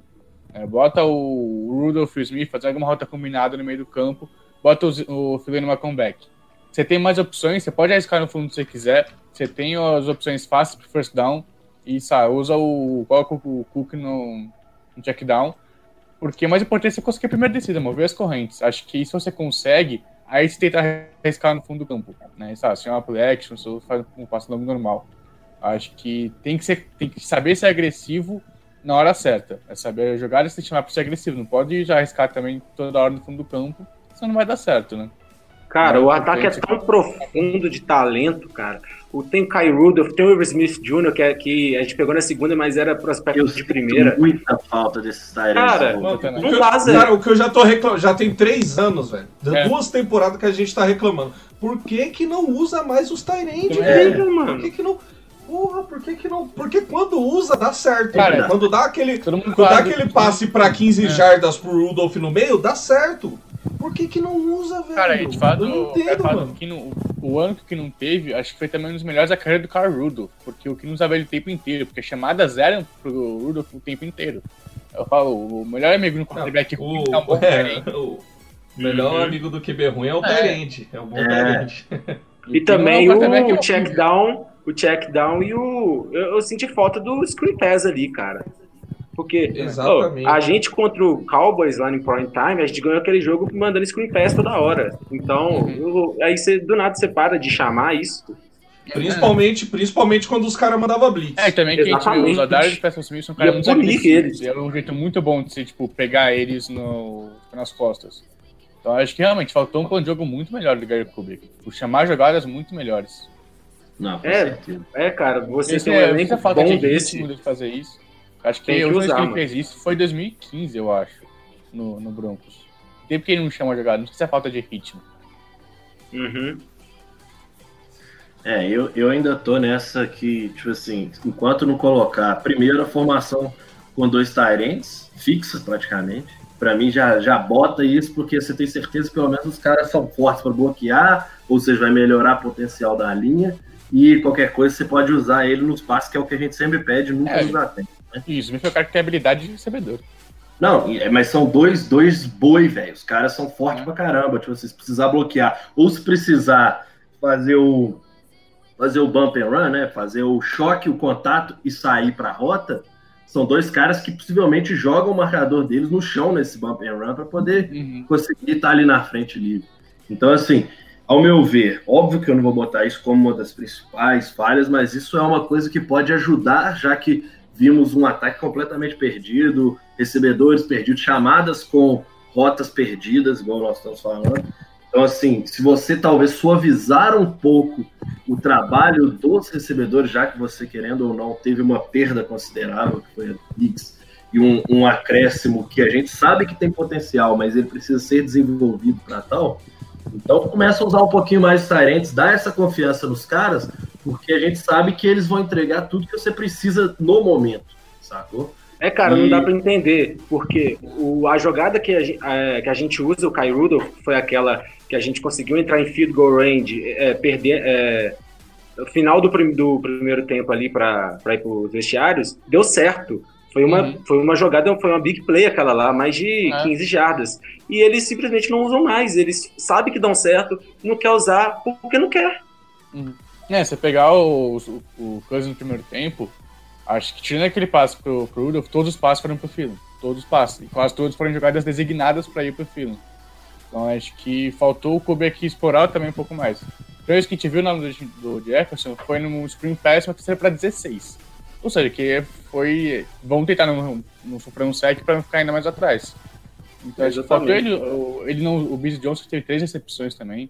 É, bota o Rudolph e o Smith, fazer alguma rota combinada no meio do campo. Bota o, o Philly numa comeback. Você tem mais opções, você pode arriscar no fundo se você quiser. Você tem as opções fáceis pro first down. E sabe, usa o. Coloca o Cook no, no check down. Porque o mais importante é você conseguir a primeira descida, mover as correntes. Acho que isso você consegue, aí você tenta arriscar no fundo do campo. Né? Sabe, se é uma play action, se faz um passo longo normal. Acho que tem que, ser, tem que saber ser agressivo na hora certa. É saber jogar e se chamar para ser agressivo. Não pode já arriscar também toda hora no fundo do campo, senão não vai dar certo, né? Cara, o ataque é tão profundo de talento, cara. O, tem o Kai Rudolph, tem o Irv Smith Jr., que, é, que a gente pegou na segunda, mas era prospecto Eu de primeira. muita falta desses Tyrants. Cara. Não, O que, Não eu- dá, Zé. cara, o que eu já tô reclamando, já tem três anos, velho. É. Duas temporadas que a gente tá reclamando. Por que que não usa mais os Tyrande, É. Horrível, mano. Por que que não... Porra, por que que não... Porque quando usa, dá certo. Cara, quando dá aquele... Quando dá aquele passe pra 15 É. jardas pro Rudolph no meio, dá certo. Por que que não usa, velho? Cara, a gente fala eu não do, entendo, do mano. Kino- o ano que o que não teve, acho que foi também um dos melhores da carreira do Carl Rudolph, porque o que não usava ele o tempo inteiro, porque chamadas eram pro Rudolph o tempo inteiro. Eu falo, o melhor amigo no quarterback Não, ruim o, é um bom é, o melhor Uhum. amigo do QB ruim é o É. Tyrande. É o bom É. Tyrande. E que também não é um o, check down, o check down e o. Eu, eu senti falta do screen pass ali, cara. Porque ô, a gente contra o Cowboys lá no prime time, a gente ganhou aquele jogo mandando screen pass toda hora. Então, Uhum. eu- aí você do nada você para de chamar isso. Principalmente, principalmente quando os caras mandavam blitz. É, e também que a gente os Adares de Preston Smith são caras muito agressivos. eles. E é um jeito muito bom de você, tipo, pegar eles no, nas costas. Então acho que realmente faltou um plano de jogo muito melhor do Gary Kubiak. Por chamar jogadas muito melhores. Não, É, certeza. É, cara, você Esse tem um é, elenco muita falta bom de desse. de fazer isso. Acho que, Tem que a última vez usar, que ele mano. fez isso foi em 2015, eu acho, no, no Broncos. Tem porque ele não chama jogada, não sei se é falta de ritmo. Uhum. É, eu, eu ainda tô nessa que, tipo assim, enquanto não colocar primeiro a formação com dois Tyrants, fixa praticamente, pra mim já, já bota isso, porque você tem certeza que pelo menos os caras são fortes pra bloquear, ou seja, vai melhorar o potencial da linha, e qualquer coisa você pode usar ele nos passes, que é o que a gente sempre pede, nunca É. usa tempo. Isso, me foi o cara que tem habilidade de recebedor. Não, é, mas são dois, dois boi, velho. Os caras são fortes É. pra caramba. Tipo, se precisar bloquear, ou se precisar fazer o fazer o bump and run, né? Fazer o choque, o contato e sair pra rota, são dois caras que possivelmente jogam o marcador deles no chão nesse bump and run pra poder Uhum. conseguir estar ali na frente livre. Então, assim, ao meu ver, óbvio que eu não vou botar isso como uma das principais falhas, mas isso é uma coisa que pode ajudar, já que vimos um ataque completamente perdido, recebedores perdidos, chamadas com rotas perdidas, igual nós estamos falando. Então, assim, se você talvez suavizar um pouco o trabalho dos recebedores, já que você, querendo ou não, teve uma perda considerável, que foi a Diggs, e um, um acréscimo que a gente sabe que tem potencial, mas ele precisa ser desenvolvido para tal. Então começa a usar um pouquinho mais os Tyrants, dá essa confiança nos caras, porque a gente sabe que eles vão entregar tudo que você precisa no momento, sacou? É, cara, E- não dá pra entender, porque o, a jogada que a, é, que a gente usa, o Kai Rudolph, foi aquela que a gente conseguiu entrar em field goal range, é, perder. É, no final do, prim- do primeiro tempo ali pra ir pros vestiários, deu certo. Foi uma, Uhum. foi uma jogada, foi uma big play aquela lá, mais de É. 15 jardas. E eles simplesmente não usam mais. Eles sabem que dão certo, não quer usar porque não quer. É, você pegar o, o, o Cousins no primeiro tempo, acho que tirando aquele passe pro, pro Rudolph, todos os passes foram pro Phil. Todos os passes. E quase todos foram jogadas designadas para ir pro Phil. Então acho que faltou o Kobe aqui explorar também um pouco mais. A vez que a gente viu na do, do Jefferson foi no Screen Pass, uma terceira para 16. Ou seja, que foi. Vamos tentar não, não sofrer um sec para não ficar ainda mais atrás. Então acho que faltou ele. Ele não, o Busy Johnson teve três recepções também.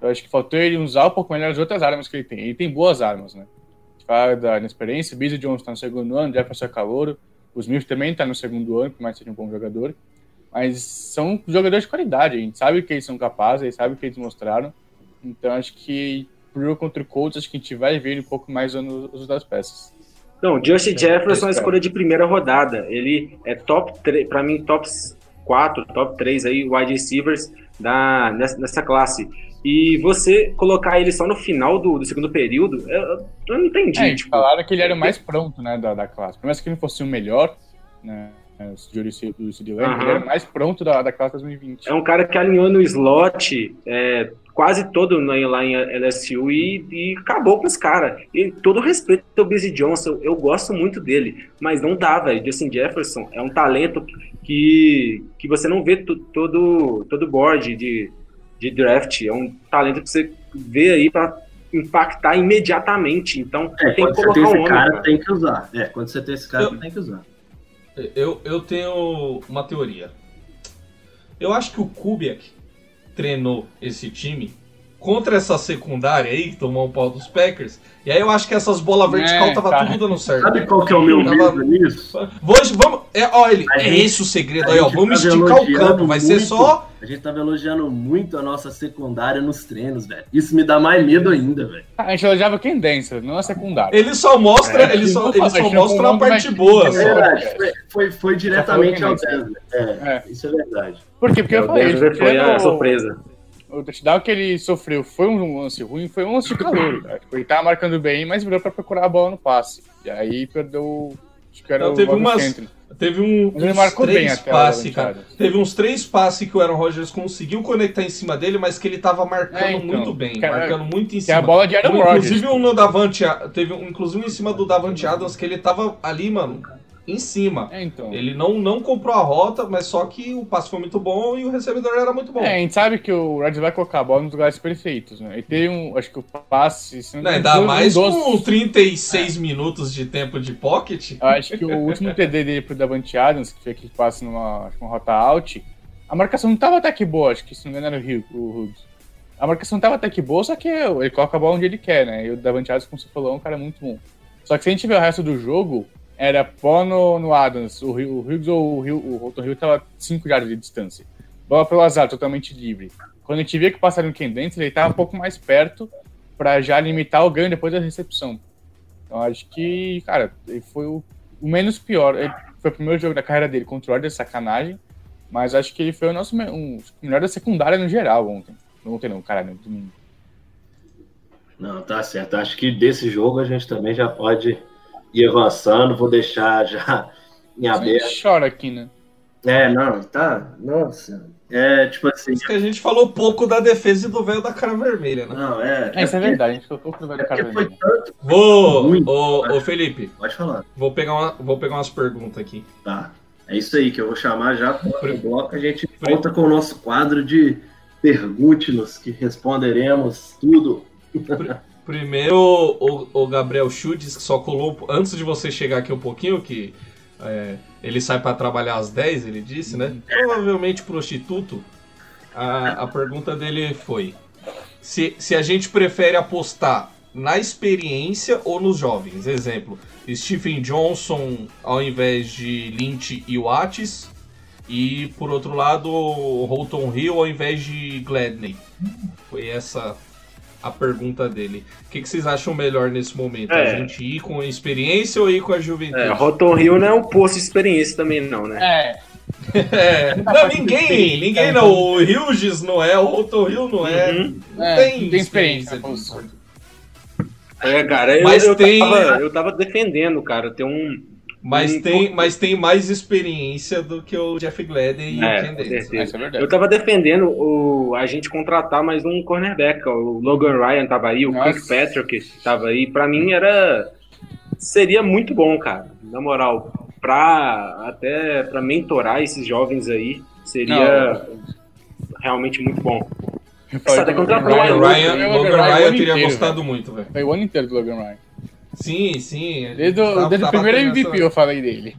Eu acho que faltou ele usar um pouco melhor as outras armas que ele tem. Ele tem boas armas, né? A gente fala da inexperiência, o Busy Johnson está no segundo ano, Jefferson é calouro, o Smith também está no segundo ano, por mais que seja um bom jogador. Mas são jogadores de qualidade, a gente sabe que eles são capazes, a gente sabe o que eles mostraram. Então acho que pro contra o Colts, acho que a gente vai ver um pouco mais os das peças. Não, Justin Jefferson é escolha de primeira rodada. Ele é top 3, pra mim, top 4, top 3 aí, wide receivers da, nessa, nessa classe. E você colocar ele só no final do, do segundo período, eu, eu não entendi. É, tipo, falaram que ele era o mais pronto, né, da, da classe. Por mais que ele fosse o melhor, né, do CD Lamb, ele era o mais pronto da, da classe 2020. é um cara que alinhou no slot é, quase todo lá em LSU e, e acabou com esse cara. E todo respeito ao Busy Johnson, eu gosto muito dele, mas não dá, velho. Justin Jefferson é um talento que, que você não vê to- todo todo board de, de draft. É um talento que você vê aí pra impactar imediatamente. Então É, tem que você tem colocar esse um homem. cara, cara. tem que usar. É, quando você tem esse cara, Eu- tem que usar. Eu, eu tenho uma teoria. Eu acho que o Kubiak treinou esse time contra essa secundária aí, que tomou um pau dos Packers. E aí eu acho que essas bolas vertical É, tava tá. tudo dando certo. Sabe qual que é o meu Tava- medo nisso? Vou, vamos. É, ó, ele, é gente- esse o segredo aí, ó. Vamos tava esticar o campo. Vai ser muito. só. A gente tava elogiando muito a nossa secundária nos treinos, velho. Isso me dá mais medo ainda, velho. A gente elogiava quem Dancer, não a secundária. Ele só mostra, É, ele só, ele só mostra a parte mais boa. É verdade, foi, foi, foi diretamente ao Denver. É, É. isso é verdade. Por quê? Porque eu O falei, Denver foi a surpresa. O touchdown que ele sofreu foi um lance ruim, foi um lance de calor. Cara. Tipo, ele tava marcando bem, mas virou pra procurar a bola no passe. E aí perdeu. Acho que era Não, o teve Bobby umas-. Teve um, Mas ele uns marcou bem três aquela passes, cara. levantada. Teve uns três passes que o Aaron Rodgers conseguiu conectar em cima dele, mas que ele tava marcando É, então. muito bem, Cara, marcando muito em cima. é a bola de Aaron Rodgers. Inclusive um no Davante, teve um, inclusive um em cima do Davante Adams que ele tava ali, mano, em cima. É, então. Ele não, não comprou a rota, mas só que o passe foi muito bom e o recebedor era muito bom. É, a gente sabe que o Rodgers vai colocar a bola nos lugares perfeitos, né? E teve um, acho que o passe... Se não ainda engano, mais um dos- com 36 minutos de tempo de pocket. Eu acho que o último TD dele pro Davante Adams, que foi aquele passe numa, uma rota out, A marcação não tava até que boa, acho que se não me engano era o Hughes. O Hughes. A marcação tava até que boa, só que ele coloca a bola onde ele quer, né? E o Davante Adams, como você falou, é um cara muito bom. Só que se a gente ver o resto do jogo, era pó no, no Adams. O, o Hughes ou o, o Holton Hill tava 5 jardas de distância. Bola pelo azar, totalmente livre. Quando a gente via que passaram no Ken Dentz, ele tava um pouco mais perto pra já limitar o ganho depois da recepção. Então acho que, cara, ele foi o, o menos pior. Ele foi o primeiro jogo da carreira dele contra o Order, sacanagem. Mas acho que ele foi o nosso um, o melhor da secundária no geral ontem. Ontem não, caralho, domingo. Não, tá certo. Acho que desse jogo a gente também já pode ir avançando. Vou deixar já em A aberto. gente chora aqui, né? É, não, tá. Nossa. É tipo assim. Isso que a gente falou pouco da defesa e do velho da cara vermelha, né? Não, é. É, isso é porque- verdade, a gente colocou o lugar É do cara porque foi vermelho. tanto. Vou, Muito. ô, ô Felipe, Pode falar. vou pegar, uma, vou pegar umas perguntas aqui. Tá. É isso aí que eu vou chamar já para o bloco. A gente Pri- volta com o nosso quadro de Pergunte-nos, que responderemos tudo. Primeiro, o, o Gabriel Schultz, que só colou antes de você chegar aqui um pouquinho, que é, ele sai para trabalhar às 10, ele disse, né? Provavelmente prostituto. A, a pergunta dele foi: se, se a gente prefere apostar na experiência ou nos jovens? Exemplo, Stephen Johnson ao invés de Lynch e Watts. E por outro lado, Holton Hill ao invés de Gladney. Foi essa a pergunta dele. O que, que vocês acham melhor nesse momento? É. A gente ir com a experiência ou ir com a juventude? É, Rotom Rio não é um posto de experiência também, não, né? É, É, Não, ninguém, ninguém não. O Hughes não é, o Holton Hill não é. Uhum. Não É, tem, tem experiência, disso. pô. É, cara, eu, Mas eu, tem- tava, eu tava defendendo, cara. Tem um. Mas Hum, tem, mas tem mais experiência do que o Jeff Gladden e É, o Ken Davis. isso é verdade. Eu tava defendendo o, a gente contratar mais um cornerback. ó. O Logan Ryan tava aí, o Nossa. Kirkpatrick tava aí. Pra mim era. Seria muito bom, cara. Na moral. Pra até pra mentorar esses jovens aí. Seria realmente muito bom. Foi até o contratou Logan o Logan Ryan, Ryan, o Logan Ryan Ryan o ano teria inteiro, gostado muito, velho. Foi o ano inteiro do Logan Ryan. Sim, sim. a Desde, gente o, tá- desde o tá primeiro MVP nessa- eu falei dele.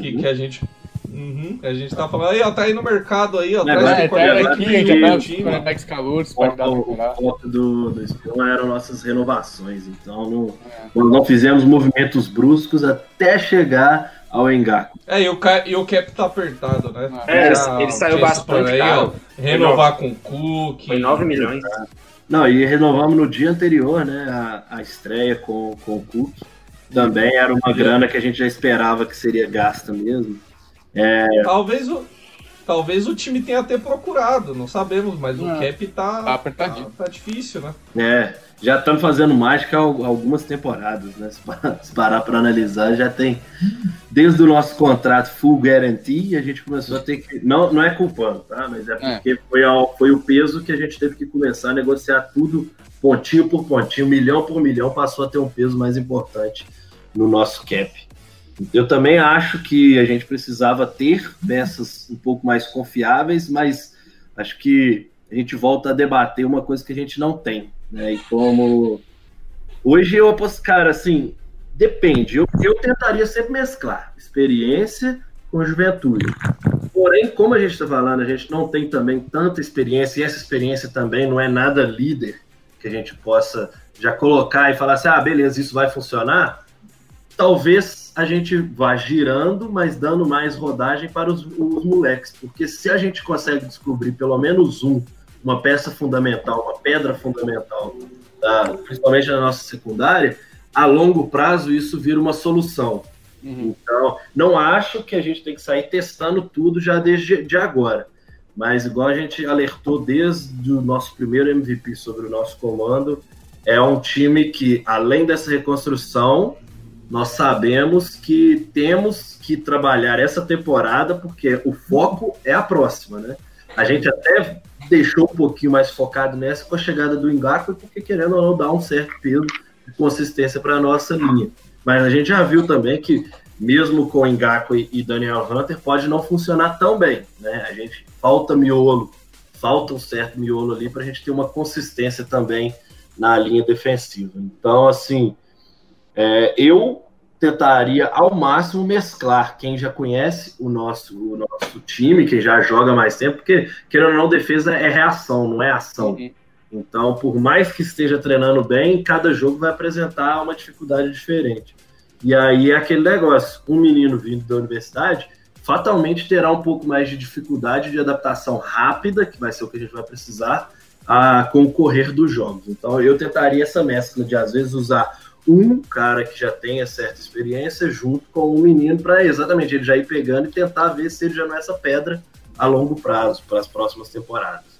que, que a gente. Uhum, a gente tá falando, aí, ó, tá aí no mercado aí, ó. Traz agora- o É, agora tá quarterback aqui, a gente que- já tá time. quarterbacks calouros, O, pode dar o, pra o foco do, do Espion eram nossas renovações. Então, não, É. nós não fizemos movimentos bruscos até chegar ao Engaku. É, e o, e o cap tá apertado, né? É, Já ele saiu bastante aí, ó. Renovar com o Cook. Foi 9 milhões. Não, e renovamos no dia anterior, né? A, a estreia com, com o Cook. Também era uma grana que a gente já esperava que seria gasta mesmo. Talvez o, talvez o time tenha até procurado, não sabemos, mas o É. cap tá, Tá apertadinho. tá, tá difícil, né? É, já estamos fazendo mágica há al- algumas temporadas, né? Se pa- se parar para analisar, já tem. Desde o nosso contrato full guarantee, a gente começou a ter que. Não, não é culpando, tá? Mas é porque Foi, ao- foi o peso que a gente teve que começar a negociar tudo pontinho por pontinho, milhão por milhão, passou a ter um peso mais importante no nosso cap. Eu também acho que a gente precisava ter peças um pouco mais confiáveis, mas acho que a gente volta a debater uma coisa que a gente não tem. Né? E como. Hoje eu aposto, cara, assim, depende. Eu, eu tentaria sempre mesclar experiência com juventude. Porém, como a gente está falando, a gente não tem também tanta experiência, e essa experiência também não é nada líder que a gente possa já colocar e falar assim: ah, beleza, isso vai funcionar. Talvez a gente vá girando, mas dando mais rodagem para os, os moleques, porque se a gente consegue descobrir pelo menos um, uma peça fundamental, uma pedra fundamental, da- principalmente na nossa secundária, a longo prazo isso vira uma solução. Uhum. Então, não acho que a gente tem que sair testando tudo já desde de agora. Mas, igual a gente alertou desde o nosso primeiro MVP sobre o nosso comando, é um time que, além dessa reconstrução, nós sabemos que temos que trabalhar essa temporada, porque o foco é a próxima, né? A gente até deixou um pouquinho mais focado nessa com a chegada do Engaku, porque querendo ou não dar um certo peso de consistência para a nossa linha. Mas a gente já viu também que, mesmo com Engaku e e Daniel Hunter, pode não funcionar tão bem. Né? A gente falta miolo, falta um certo miolo ali para a gente ter uma consistência também na linha defensiva. Então, assim, é, eu tentaria ao máximo mesclar quem já conhece o nosso, o nosso time, quem já joga mais tempo, porque querendo ou não, defesa é reação, não é ação. Uhum. Então, por mais que esteja treinando bem, cada jogo vai apresentar uma dificuldade diferente. E aí é aquele negócio: um menino vindo da universidade fatalmente terá um pouco mais de dificuldade de adaptação rápida, que vai ser o que a gente vai precisar, a, com o correr dos jogos. Então, eu tentaria essa mescla de, às vezes, usar um cara que já tenha certa experiência junto com um menino para exatamente ele já ir pegando e tentar ver se ele já não é essa pedra a longo prazo para as próximas temporadas.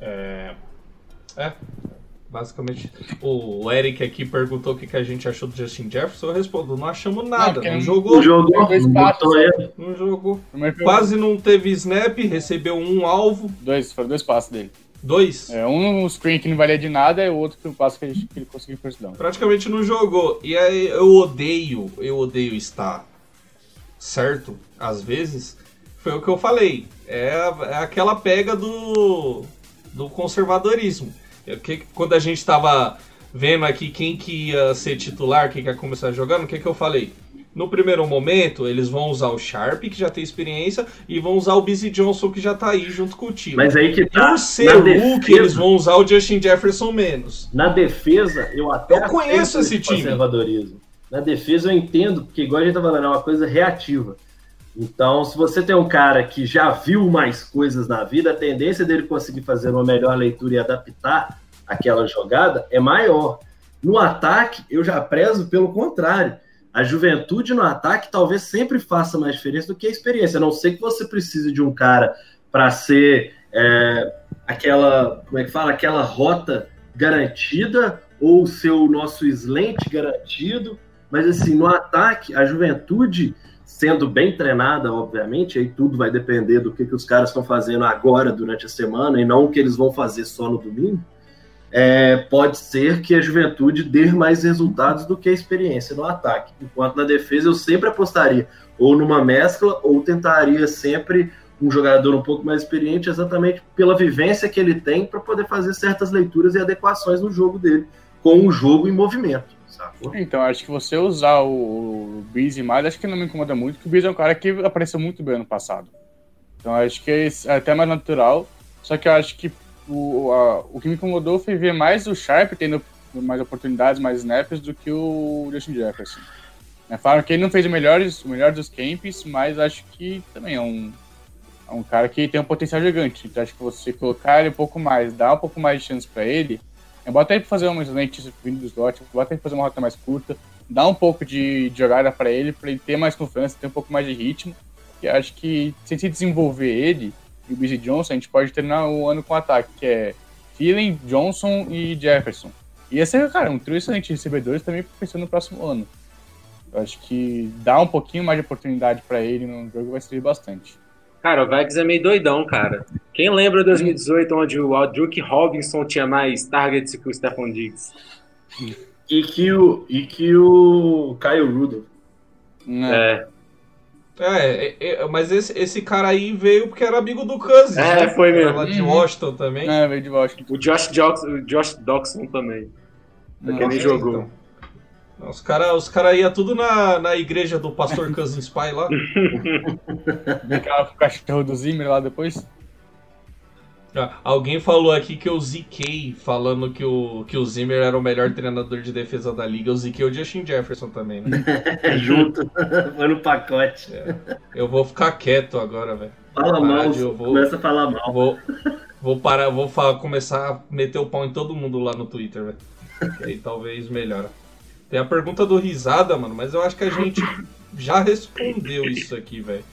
É, é, basicamente. O Eric aqui perguntou o que, que a gente achou do Justin Jefferson. Eu respondo: não achamos nada. Não, não- jogou. O jogo dois não passos, botou ele. Não jogou. Quase não teve snap, recebeu um alvo, dois, foram dois passos dele. Dois. É, um no screen que não valia de nada e o outro que o passo que ele, que ele conseguiu first down. Praticamente não jogou. E aí eu odeio, eu odeio estar certo, às vezes. Foi o que eu falei. É, é aquela pega do, do conservadorismo. É que, quando a gente tava vendo aqui quem que ia ser titular, quem que ia começar jogando, o que, que eu falei? No primeiro momento, eles vão usar o Sharp, que já tem experiência, e vão usar o Busy Johnson, que já tá aí junto com o time. Mas aí que tá. Por ser Luke, defesa- eles vão usar o Justin Jefferson menos. Na defesa, eu até Eu conheço esse time. conservadorismo. Na defesa, eu entendo, porque igual a gente tá falando, é uma coisa reativa. Então, se você tem um cara que já viu mais coisas na vida, a tendência dele conseguir fazer uma melhor leitura e adaptar aquela jogada é maior. No ataque, eu já prezo pelo contrário. A juventude no ataque talvez sempre faça mais diferença do que a experiência. A não ser que você precise de um cara para ser é, aquela, como é que fala, aquela rota garantida ou ser o nosso slant garantido. Mas assim, no ataque, a juventude sendo bem treinada, obviamente, aí tudo vai depender do que, que os caras estão fazendo agora durante a semana e não o que eles vão fazer só no domingo. É, pode ser que a juventude dê mais resultados do que a experiência no ataque. Enquanto na defesa eu sempre apostaria ou numa mescla ou tentaria sempre um jogador um pouco mais experiente, exatamente pela vivência que ele tem para poder fazer certas leituras e adequações no jogo dele, com o jogo em movimento. Sacou? Então, acho que você usar o, o Breeze mais, acho que não me incomoda muito, porque o Breeze é um cara que apareceu muito bem ano passado. Então, acho que é é até mais natural. Só que eu acho que o, a- o que me incomodou foi ver mais o Sharp tendo mais oportunidades, mais snaps, do que o Justin Jefferson. Né, Falaram que ele não fez o melhor, o melhor dos camps, mas acho que também é um, é um cara que tem um potencial gigante. Então, acho que você colocar ele um pouco mais, dar um pouco mais de chance para ele, é, bota ele pra fazer uma lentes vindo do slot, bota ele pra fazer uma rota mais curta, dá um pouco de, de jogada pra ele, pra ele ter mais confiança, ter um pouco mais de ritmo. E acho que se desenvolver ele e o Busy Johnson, a gente pode terminar o ano com ataque, que é Thielen, Johnson e Jefferson. E esse é, cara, um trio excelente de recebedores também pensando no próximo ano. Eu acho que dar um pouquinho mais de oportunidade pra ele no jogo vai servir bastante. Cara, o Vikings é meio doidão, cara. Quem lembra de 2018, onde o Duke Robinson tinha mais targets que o Stephon Diggs? E que o, e que o Caio Rudolph. Né? É, É, é, é, mas esse, esse cara aí veio porque era amigo do Cousins. É, né? foi mesmo. Era lá de Uhum. Washington também. É, veio de Washington. o Josh, Jox, o Josh Doxson também. Nem É, jogou. então. Os caras os cara iam tudo na, na igreja do pastor Cousins pai lá. Vem cá com o cachorro do Zimmer lá depois. Ah, Alguém falou aqui que eu ziquei falando que o, que o Zimmer era o melhor treinador de defesa da liga. Eu ziquei o Justin Jefferson também, né? junto. Foi no pacote. Eu vou ficar quieto agora, velho. Fala mal, de- vou- começa a falar mal. Vou, vou parar, vou fa- começar a meter o pau em todo mundo lá no Twitter, velho. Aí talvez melhora. Tem a pergunta do Risada, mano, mas eu acho que a gente já respondeu isso aqui, velho.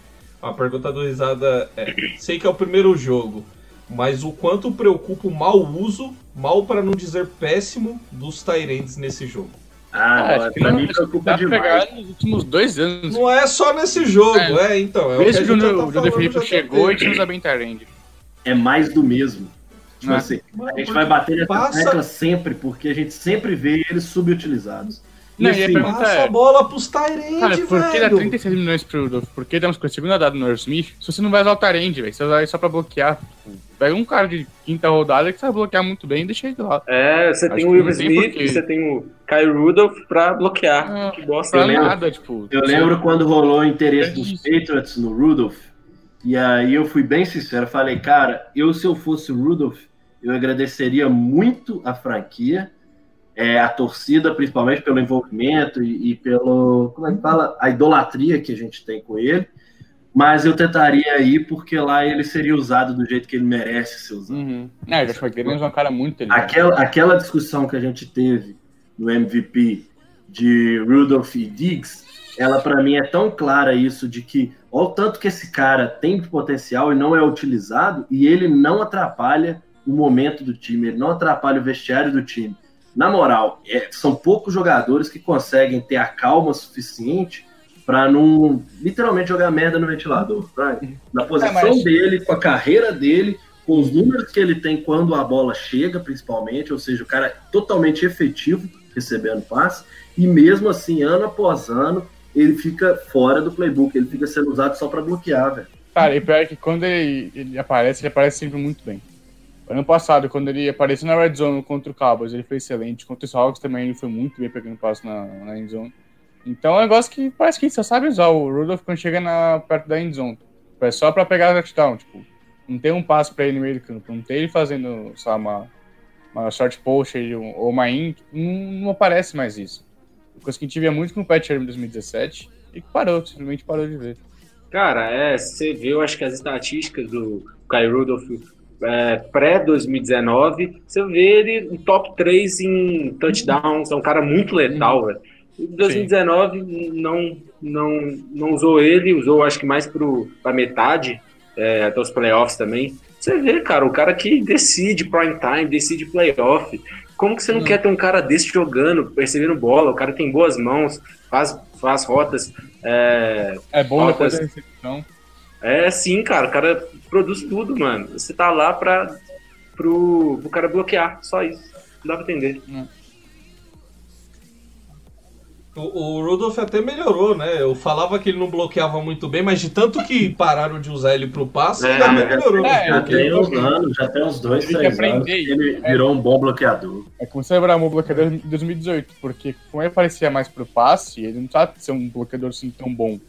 A pergunta do Risada é: sei que é o primeiro jogo, mas o quanto preocupa o mau uso, mal para não dizer péssimo, dos Tyrands nesse jogo? Ah, que pra mim preocupa demais. pegar nos últimos dois anos. Não é só nesse jogo, é, É. então. É o que a Desde que o John tá Felipe chegou, a gente não usa bem Tyrande. É mais do mesmo. Tipo Né? assim, a gente vai bater nessa Passa- tecla sempre, porque a gente sempre vê eles subutilizados. E Não, e a assim, pergunta- Passa a bola pros Tyrands, Cara, por que dá velho. 36 milhões pro Rudolph? Por que damos com a segunda dada no Smith? Se você não vai usar o Tyrande, velho, você vai usar ele só pra bloquear. Tipo, Pega um cara de quinta rodada que sabe bloquear muito bem e deixa ele lá. É, você Acho tem o Will Smith, você tem o Kyle Rudolph pra bloquear. Ah, que bosta. Pra lembro- nada, tipo. Eu lembro quando rolou o interesse É dos. Patriots no Rudolph. E aí eu fui bem sincero, falei, cara, eu se eu fosse o Rudolph, eu agradeceria muito a franquia, é, a torcida, principalmente pelo envolvimento e, e pelo, como é que fala, a idolatria que a gente tem com ele. Mas eu tentaria ir porque lá ele seria usado do jeito que ele merece ser usado. Uhum. É, o Josh McDaniels é um cara muito inteligente. Aquela, aquela discussão que a gente teve no MVP de Rudolph e Diggs, ela para mim é tão clara isso de que olha o tanto que esse cara tem de potencial e não é utilizado e ele não atrapalha o momento do time, ele não atrapalha o vestiário do time. Na moral, é, são poucos jogadores que conseguem ter a calma suficiente para não literalmente jogar merda no ventilador. pra- na posição mas- dele, com a carreira dele, com os números que ele tem quando a bola chega, principalmente, ou seja, o cara é totalmente efetivo recebendo passe, e mesmo assim, ano após ano, ele fica fora do playbook, ele fica sendo usado só para bloquear, velho. Cara, e pior é que quando ele, ele aparece, ele aparece sempre muito bem. Ano passado, quando ele apareceu na Red Zone contra o Cowboys, ele foi excelente. Contra os Hawks também, ele foi muito bem pegando passo na, na end zone. Então é um negócio que parece que só sabe usar o Rudolph quando chega na, perto da end zone. É só pra pegar touchdown, tipo. Não tem um passo pra ele no meio do campo. Não tem ele fazendo, sei lá, uma, uma short post um- ou uma in. Não, não aparece mais isso. Coisa que a gente via muito com o Pat Sherman em 2017 e parou, simplesmente parou de ver. Cara, é, você vê, eu acho que as estatísticas do Kyle Rudolph é, pré-2019, você vê ele no top 3 em touchdowns, é um cara muito letal, velho. Em 2019 não, não, não usou ele, usou acho que mais pro, pra metade, é, até os playoffs também. Você vê, cara, o cara que decide prime time, decide playoff. Como que você não Hum. quer ter um cara desse jogando, percebendo bola? O cara tem boas mãos, faz, faz rotas. É, É bom Rotas- depois da recepção. é sim, cara, o cara produz tudo, mano. Você tá lá pra, pro, pro cara bloquear, só isso. Não dá pra entender. O, o Rudolph até melhorou, né? Eu falava que ele não bloqueava muito bem, mas de tanto que pararam de usar ele pro passe, É, mas melhorou. é, Já tem uns anos, já tem uns dois, três anos, ele isso. virou um bom bloqueador. É como você lembrar o bloqueador de 2018, porque como ele parecia mais pro passe, ele não sabe ser um bloqueador assim tão bom.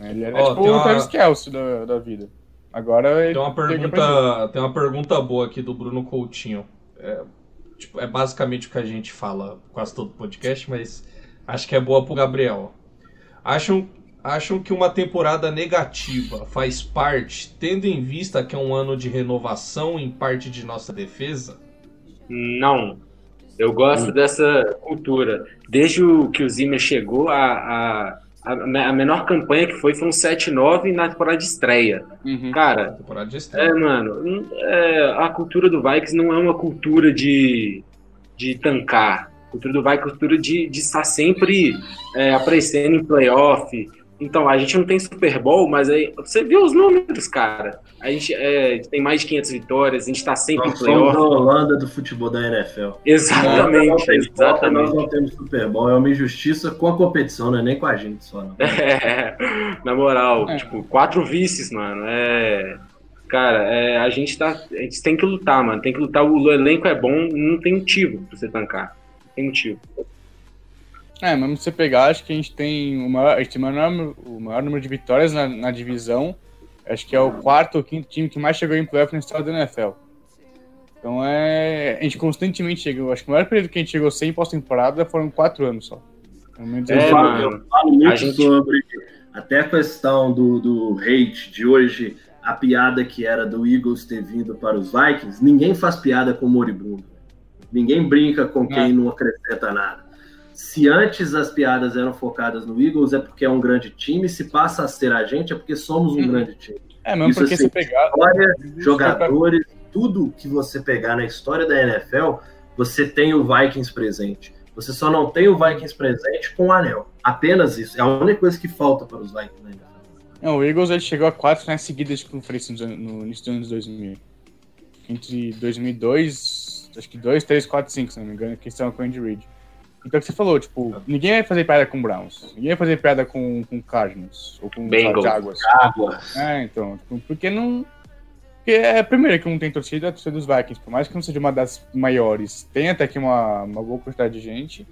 Ele era Ó, tipo tem o uma- Travis Kelce da, da vida. Agora ele Tem uma tem pergunta, tem uma pergunta boa aqui do Bruno Coutinho. É, tipo, é basicamente o que a gente fala quase todo podcast, mas acho que é boa pro Gabriel. Acham, acham que uma temporada negativa faz parte, tendo em vista que é um ano de renovação em parte de nossa defesa? Não. Eu gosto dessa cultura. Desde o que o Zimmer chegou, a, a, a, a menor campanha que foi foi um 7-9 na temporada de estreia. Uhum. Cara, Temporada de É, estreia. mano, hum, é, a cultura do Vikings não é uma cultura de, de tancar. Cultura do uma cultura de, de estar sempre é, aparecendo em playoff. Então, a gente não tem Super Bowl, mas aí você vê os números, cara. A gente é, tem mais de 500 vitórias, a gente tá sempre Nós em somos a playoff. Holanda do futebol da NFL. Exatamente, Nós não exatamente. temos Super Bowl, é uma injustiça com a competição, não é nem com a gente só, não. É, na moral, É. tipo, quatro vices, mano. É. Cara, é, a gente tá. A gente tem que lutar, mano. Tem que lutar. O elenco é bom, não tem motivo pra você tancar. Tem motivo. É, mas se você pegar, acho que a gente tem o maior, a gente tem o maior, o maior número de vitórias na, na divisão. Acho que é o quarto ou quinto time que mais chegou em playoff na história da NFL. Então é. A gente constantemente chegou. Acho que o maior período que a gente chegou sem pós-temporada foram quatro anos só. É, eu, falo, mano. eu falo muito gente- sobre até a questão do, do hate de hoje, a piada que era do Eagles ter vindo para os Vikings. Ninguém faz piada com o moribundo. Ninguém brinca com quem não acrescenta nada. Se antes as piadas eram focadas no Eagles, é porque é um grande time. Se passa a ser a gente, é porque somos um Hum. grande time. É, mesmo Isso porque assim, você pegar. História, jogadores, tudo que você pegar na história da NFL, você tem o Vikings presente. Você só não tem o Vikings presente com o anel. Apenas isso. É a única coisa que falta para os Vikings na NFL. Não, o Eagles ele chegou a quatro finais seguidas de conferência anos- no início dos anos 2000. Entre 2002, acho que 2, 3, 4, 5, se não me engano, que estão com o Andy Reid. Então, o que você falou, tipo, ninguém vai fazer piada com Browns, ninguém vai fazer piada com, com Cardinals, ou com Bengals. Jaguars. Água. É, então, tipo, porque não... Porque é, primeiro, que não tem torcida, é a torcida dos Vikings, por mais que não seja uma das maiores, tem até aqui uma, uma boa quantidade de gente,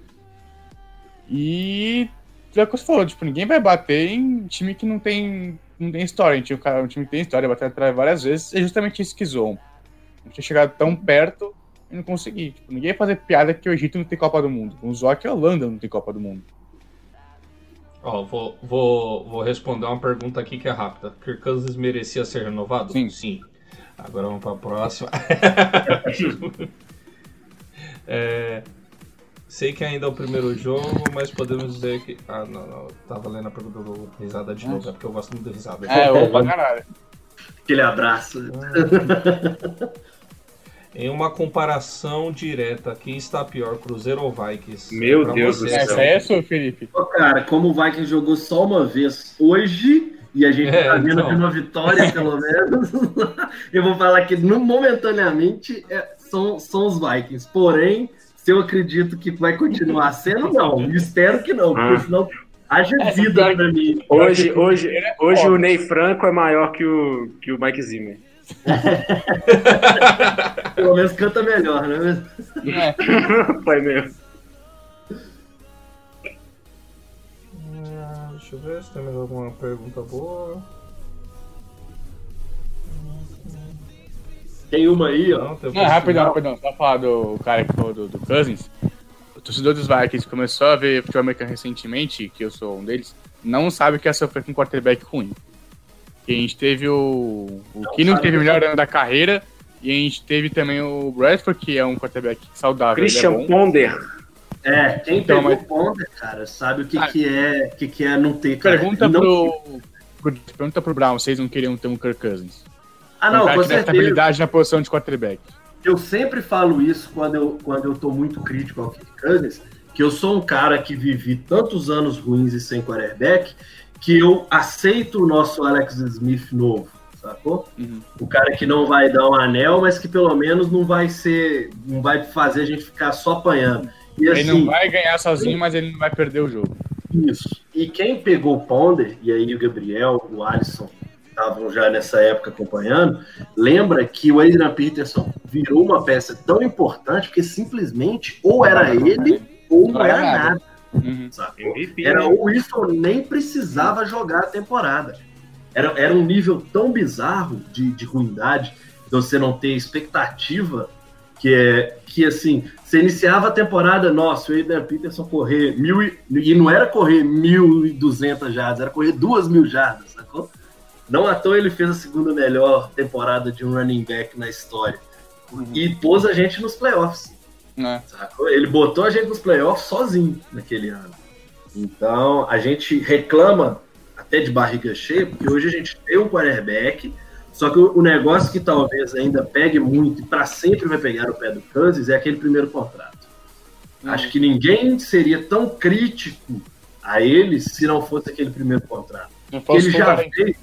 E é o que você falou, tipo, ninguém vai bater em time que não tem, não tem história. A gente, o cara, um time que tem história, bater atrás várias vezes, é justamente isso que zoam. A gente tinha chegado tão perto e não consegui. Tipo, ninguém vai fazer piada que o Egito não tem Copa do Mundo. O Zoc e a Holanda não tem Copa do Mundo. Ó, vou, vou, vou responder uma pergunta aqui que é rápida. Kirk Cousins merecia ser renovado? Sim. Sim. Agora vamos para a próxima. É, sei que ainda é o primeiro jogo, mas podemos dizer que. Ah, não, não. Tava lendo a pergunta do risada de novo, é porque eu gosto muito de risada. É, ô, pra caralho. Aquele abraço. Em uma comparação direta, quem está pior, Cruzeiro ou Vikings? Meu Pra Deus do céu. Essa é sua, Felipe? Ô, cara, como o Vikings jogou só uma vez hoje, e a gente É, tá vendo então. uma vitória, pelo menos, eu vou falar que no- momentaneamente é, são, são os Vikings. Porém, se eu acredito que vai continuar sendo, não. Espero que não, porque Ah. senão haja vida pra mim. Hoje, hoje, é hoje foda. o Ney Franco é maior que o, que o Mike Zimmer. Pelo menos canta melhor, né? É. Foi mesmo. Ah, deixa eu ver se tem mais alguma pergunta boa. Tem uma aí, ó. Não, Não, rapidão, rapidão. Só falar do cara que falou do, do Cousins. O torcedor dos Vikings começou a ver futebol americano recentemente, que eu sou um deles, não sabe o que é sofrer com um quarterback ruim. Que a gente teve o. O Não Keenum sabe teve o melhor ano da carreira. E a gente teve também o Bradford, que é um quarterback saudável. ele Christian é. Ponder. É, quem Então, pegou mas- Ponder, cara, sabe o que, Ah. que é que, que é não ter cara. Pergunta não... pro, pro. Pergunta pro Brown, vocês não queriam ter um Kirk Cousins. Ah, um não, cara com que certeza. estabilidade na posição de quarterback. Eu sempre falo isso quando eu, quando eu tô muito crítico ao Kirk Cousins, que eu sou um cara que vivi tantos anos ruins e sem quarterback, que eu aceito o nosso Alex Smith novo, sacou? Uhum. O cara que não vai dar um anel, mas que pelo menos não vai ser, não vai fazer a gente ficar só apanhando. E Ele assim, não vai ganhar sozinho, mas ele não vai perder o jogo. Isso. E quem pegou o Ponder, e aí o Gabriel, o Alisson, estavam já nessa época acompanhando, lembra que o Adrian Peterson virou uma peça tão importante porque simplesmente ou era ele ou não era nada. Uhum. Era né? o Wilson nem precisava jogar a temporada. Era, era um nível tão bizarro de, de ruindade, de você não ter expectativa, que é que assim, você iniciava a temporada, nossa, o Adrian Peterson correr mil e, e não era correr 1.200 jardas, era correr duas mil jardas, sacou? Não à toa ele fez a segunda melhor temporada de um running back na história. E pôs a gente nos playoffs. Né? Ele botou a gente nos playoffs sozinho naquele ano. Então, a gente reclama até de barriga cheia, porque hoje a gente tem um quarterback, só que o negócio que talvez ainda pegue muito e para sempre vai pegar o pé do Kansas é aquele primeiro contrato. Acho que ninguém seria tão crítico a ele se não fosse aquele primeiro contrato. Ele já veio.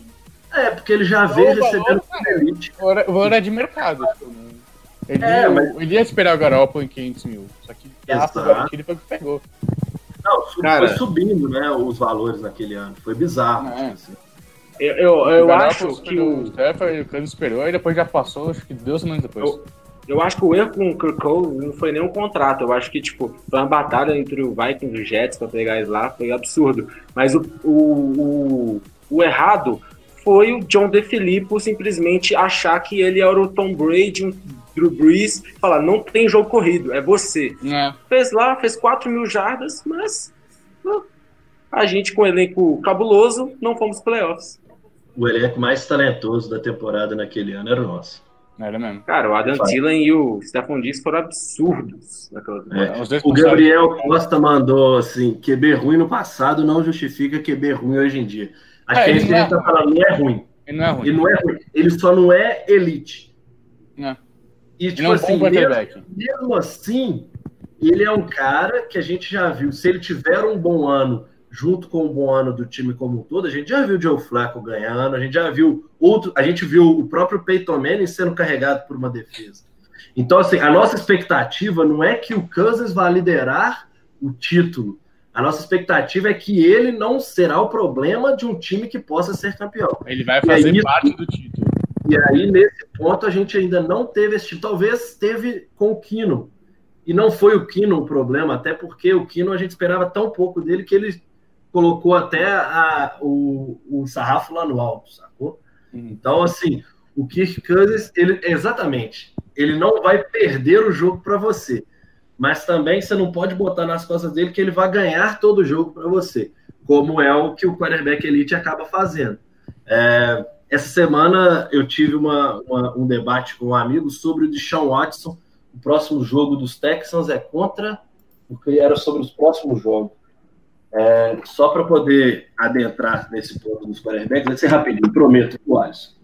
É, porque ele já veio recebendo elite. O o valor é de mercado. Ele, É, ia, mas- ele ia esperar o Garoppolo em 500 mil. Só que Exato. o garantido foi o que pegou. Não, Cara. foi subindo, né, os valores naquele ano. Foi bizarro. É. tipo assim. Eu, eu, acho que o, o Stafford, o esperou e depois já passou, acho que duas semanas depois. Eu- eu acho que o erro com o Kirk Cousins não foi nem um contrato. Eu acho que, tipo, foi uma batalha entre o Vikings e o Jets pra pegar eles lá, foi absurdo. Mas o, o, o, o errado foi o John DeFilippo simplesmente achar que ele era o Tom Brady, um Drew Brees, falar, não tem jogo corrido, é você. É. Fez lá, fez 4 mil jardas, mas a gente com um elenco cabuloso não fomos playoffs. O elenco mais talentoso da temporada naquele ano era o nosso. Era mesmo. Cara, o Adam. Thielen e o Stephon Diggs foram absurdos naquela temporada. É. Os dois O. Gabriel Costa mandou assim: QB ruim no passado não justifica QB ruim hoje em dia. Acho É, que é ele isso que não a é gente tá falando, não é ruim. Ele não é ruim. Ele não é ruim. Ele só não é elite. É. E, Ele tipo é um assim, mesmo, mesmo assim, ele é um cara que a gente já viu. Se ele tiver um bom ano, junto com o bom ano do time como um todo, a gente já viu o Joe Flacco ganhando, a gente já viu outro, a gente viu o próprio Peyton Manning sendo carregado por uma defesa. Então, assim, a nossa expectativa não é que o Kansas vá liderar o título. A nossa expectativa é que ele não será o problema de um time que possa ser campeão. Ele vai E fazer aí- parte do título. E aí, nesse ponto, a gente ainda não teve esse tipo. Talvez teve com o Kino. E não foi o Kino o problema, até porque o Kino a gente esperava tão pouco dele que ele colocou até a, o, o sarrafo lá no alto, sacou? Então, assim, o Kirk Cousins, ele, exatamente, ele não vai perder o jogo para você, mas também você não pode botar nas costas dele que ele vai ganhar todo o jogo para você, como é o que o quarterback elite acaba fazendo. É, essa semana eu tive uma, uma, um debate com um amigo sobre o Deshaun Watson. O próximo jogo dos Texans é contra, porque era sobre os próximos jogos. É, só para poder adentrar nesse ponto dos quarterbacks, vai ser rapidinho, prometo, o Alisson.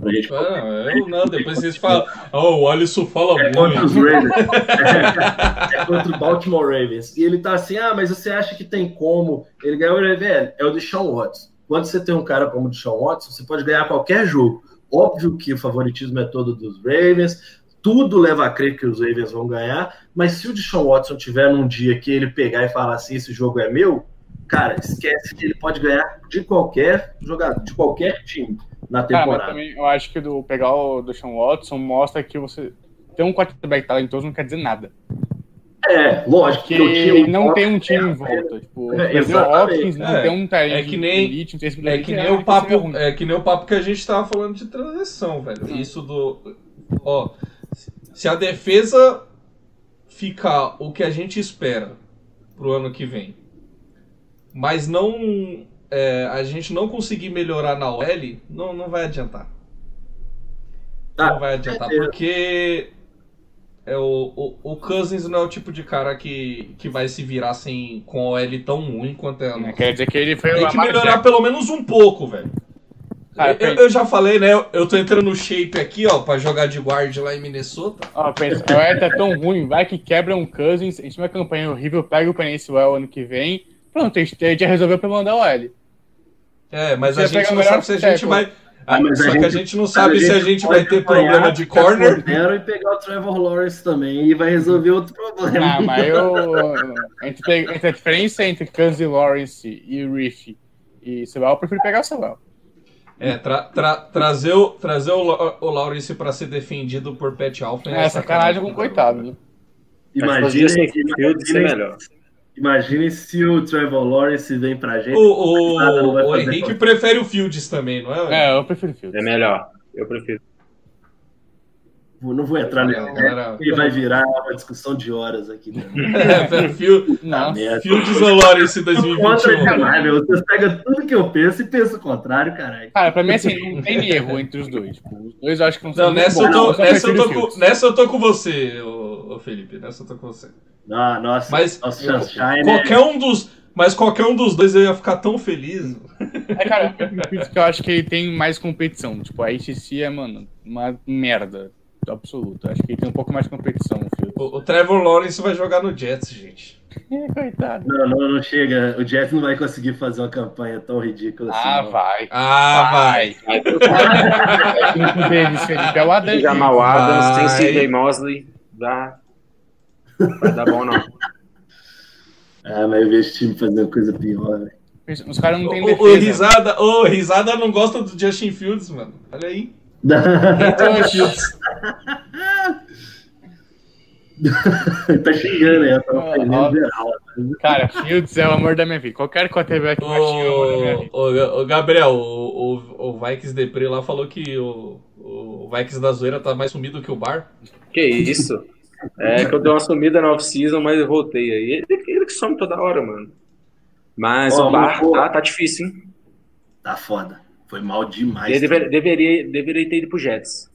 Pra gente Ah, eu não, depois vocês falam. Oh, o Alisson fala é contra os muito. Ravens. É, é contra o Baltimore Ravens. E ele tá assim, ah, mas você acha que tem como ele ganhar o velho? É o Deshaun Watson. Quando você tem um cara como o Deshaun Watson, você pode ganhar qualquer jogo. Óbvio que o favoritismo é todo dos Ravens, tudo leva a crer que os Ravens vão ganhar, mas se o Deshaun Watson tiver num dia que ele pegar e falar assim, esse jogo é meu, cara, esquece que ele pode ganhar de qualquer jogador, de qualquer time na Cara, temporada. também eu acho que do pegar o do Sean Watson mostra que você ter um quarterback talentoso não quer dizer nada. É, lógico que o time não tem um time em volta. Tipo, É, perder o exatamente. Hopkins, não É, tem um talento é que nem- elite, não tem esse É que nem o papo, é que nem o papo que a gente tava falando de transição, velho. Isso do, ó, se a defesa ficar o que a gente espera pro ano que vem, mas não é, a gente não conseguir melhorar na OL, não, não vai adiantar. Tá, não vai adiantar, certeza. porque é o, o, o Cousins não é o tipo de cara que, que vai se virar sem, com a OL tão ruim quanto é a Né, nossa. Quer dizer que ele foi Tem o que melhorar pelo menos um pouco, velho. Cara, eu, pensa- eu já falei, né? Eu tô entrando no shape aqui, ó, pra jogar de guard lá em Minnesota. Ó, pensa, o Ed é tão ruim, vai que quebra um Cousins, a gente tem uma campanha horrível, pega o Peninsuel ano que vem. Pronto, a gente já resolveu pra mandar o L. É, mas Você a gente o não sabe se a gente vai. Ah, mas só a que a gente- gente não sabe se a gente vai ter problema de ficar corner. E pegar o Trevor Lawrence também e vai resolver outro problema. Ah, mas eu. Entre, entre a diferença entre e Lawrence e Riff e Sewell, eu prefiro pegar o Sewell. É, tra- tra- trazer, o, trazer o, o Lawrence pra ser defendido por Pat Alfen É, sacanagem com o coitado. né? Imaginem, Justin Fields imaginem se o Trevor Lawrence vem pra gente. O, Nada não vai o, o fazer Henrique conta. prefere o Fields também, não é? É, eu prefiro Fields. É melhor. Eu prefiro. Não vou entrar nesse Não, mérito, era- porque vai virar uma discussão de horas aqui. Né? É, velho, Field- Não, Merda. Fields ou Lawrence Contra 2021? jamais, meu. Vocês pegam tudo que eu penso e pensam o contrário, caralho. cara, pra mim assim, não tem erro entre os dois. Tipo, os dois eu acho que não Não, são nessa muito eu, tô, eu nessa, eu tô com, nessa eu tô com você, ô, ô Felipe. Nessa eu tô com você. Ah, nossa, Mas nossa Sunshine qualquer um dos. Mas qualquer um dos dois eu ia ficar tão feliz. É, cara, eu eu acho que ele tem mais competição. Tipo, a ACC é, mano, uma merda absoluta. Acho que ele tem um pouco mais de competição, o. O, o Trevor Lawrence vai jogar no Jets, gente. Coitado. Não, não, não chega. O Jets não vai conseguir fazer uma campanha tão ridícula assim. Ah, não. vai. Ah, vai. Um deles, Felipe, é o Adam. Jamal Adams, tem Vai. CJ Mosley. Dá. Vai dar bom, não. Ah, mas eu vejo esse time fazendo coisa pior, velho. Os caras não têm O, defesa. o Risada, o Risada não gosta do Justin Fields, mano. Olha aí. Fields. tá xingando aí, tá ó. geral. Cara, Fields é o amor da minha vida. Qualquer quarterback que é o amor da minha vida. O, o, Gabriel, o, o, o Vikings Depre lá falou que o, o Vikings da zoeira tá mais sumido que o bar. Que isso? É que eu dei uma sumida na off-season, mas eu voltei aí. Ele, ele que some toda hora, mano. Mas Ó, o bar tá, tá difícil, hein? Tá foda. Foi mal demais. Ele dever- deveria, deveria ter ido pro Jets.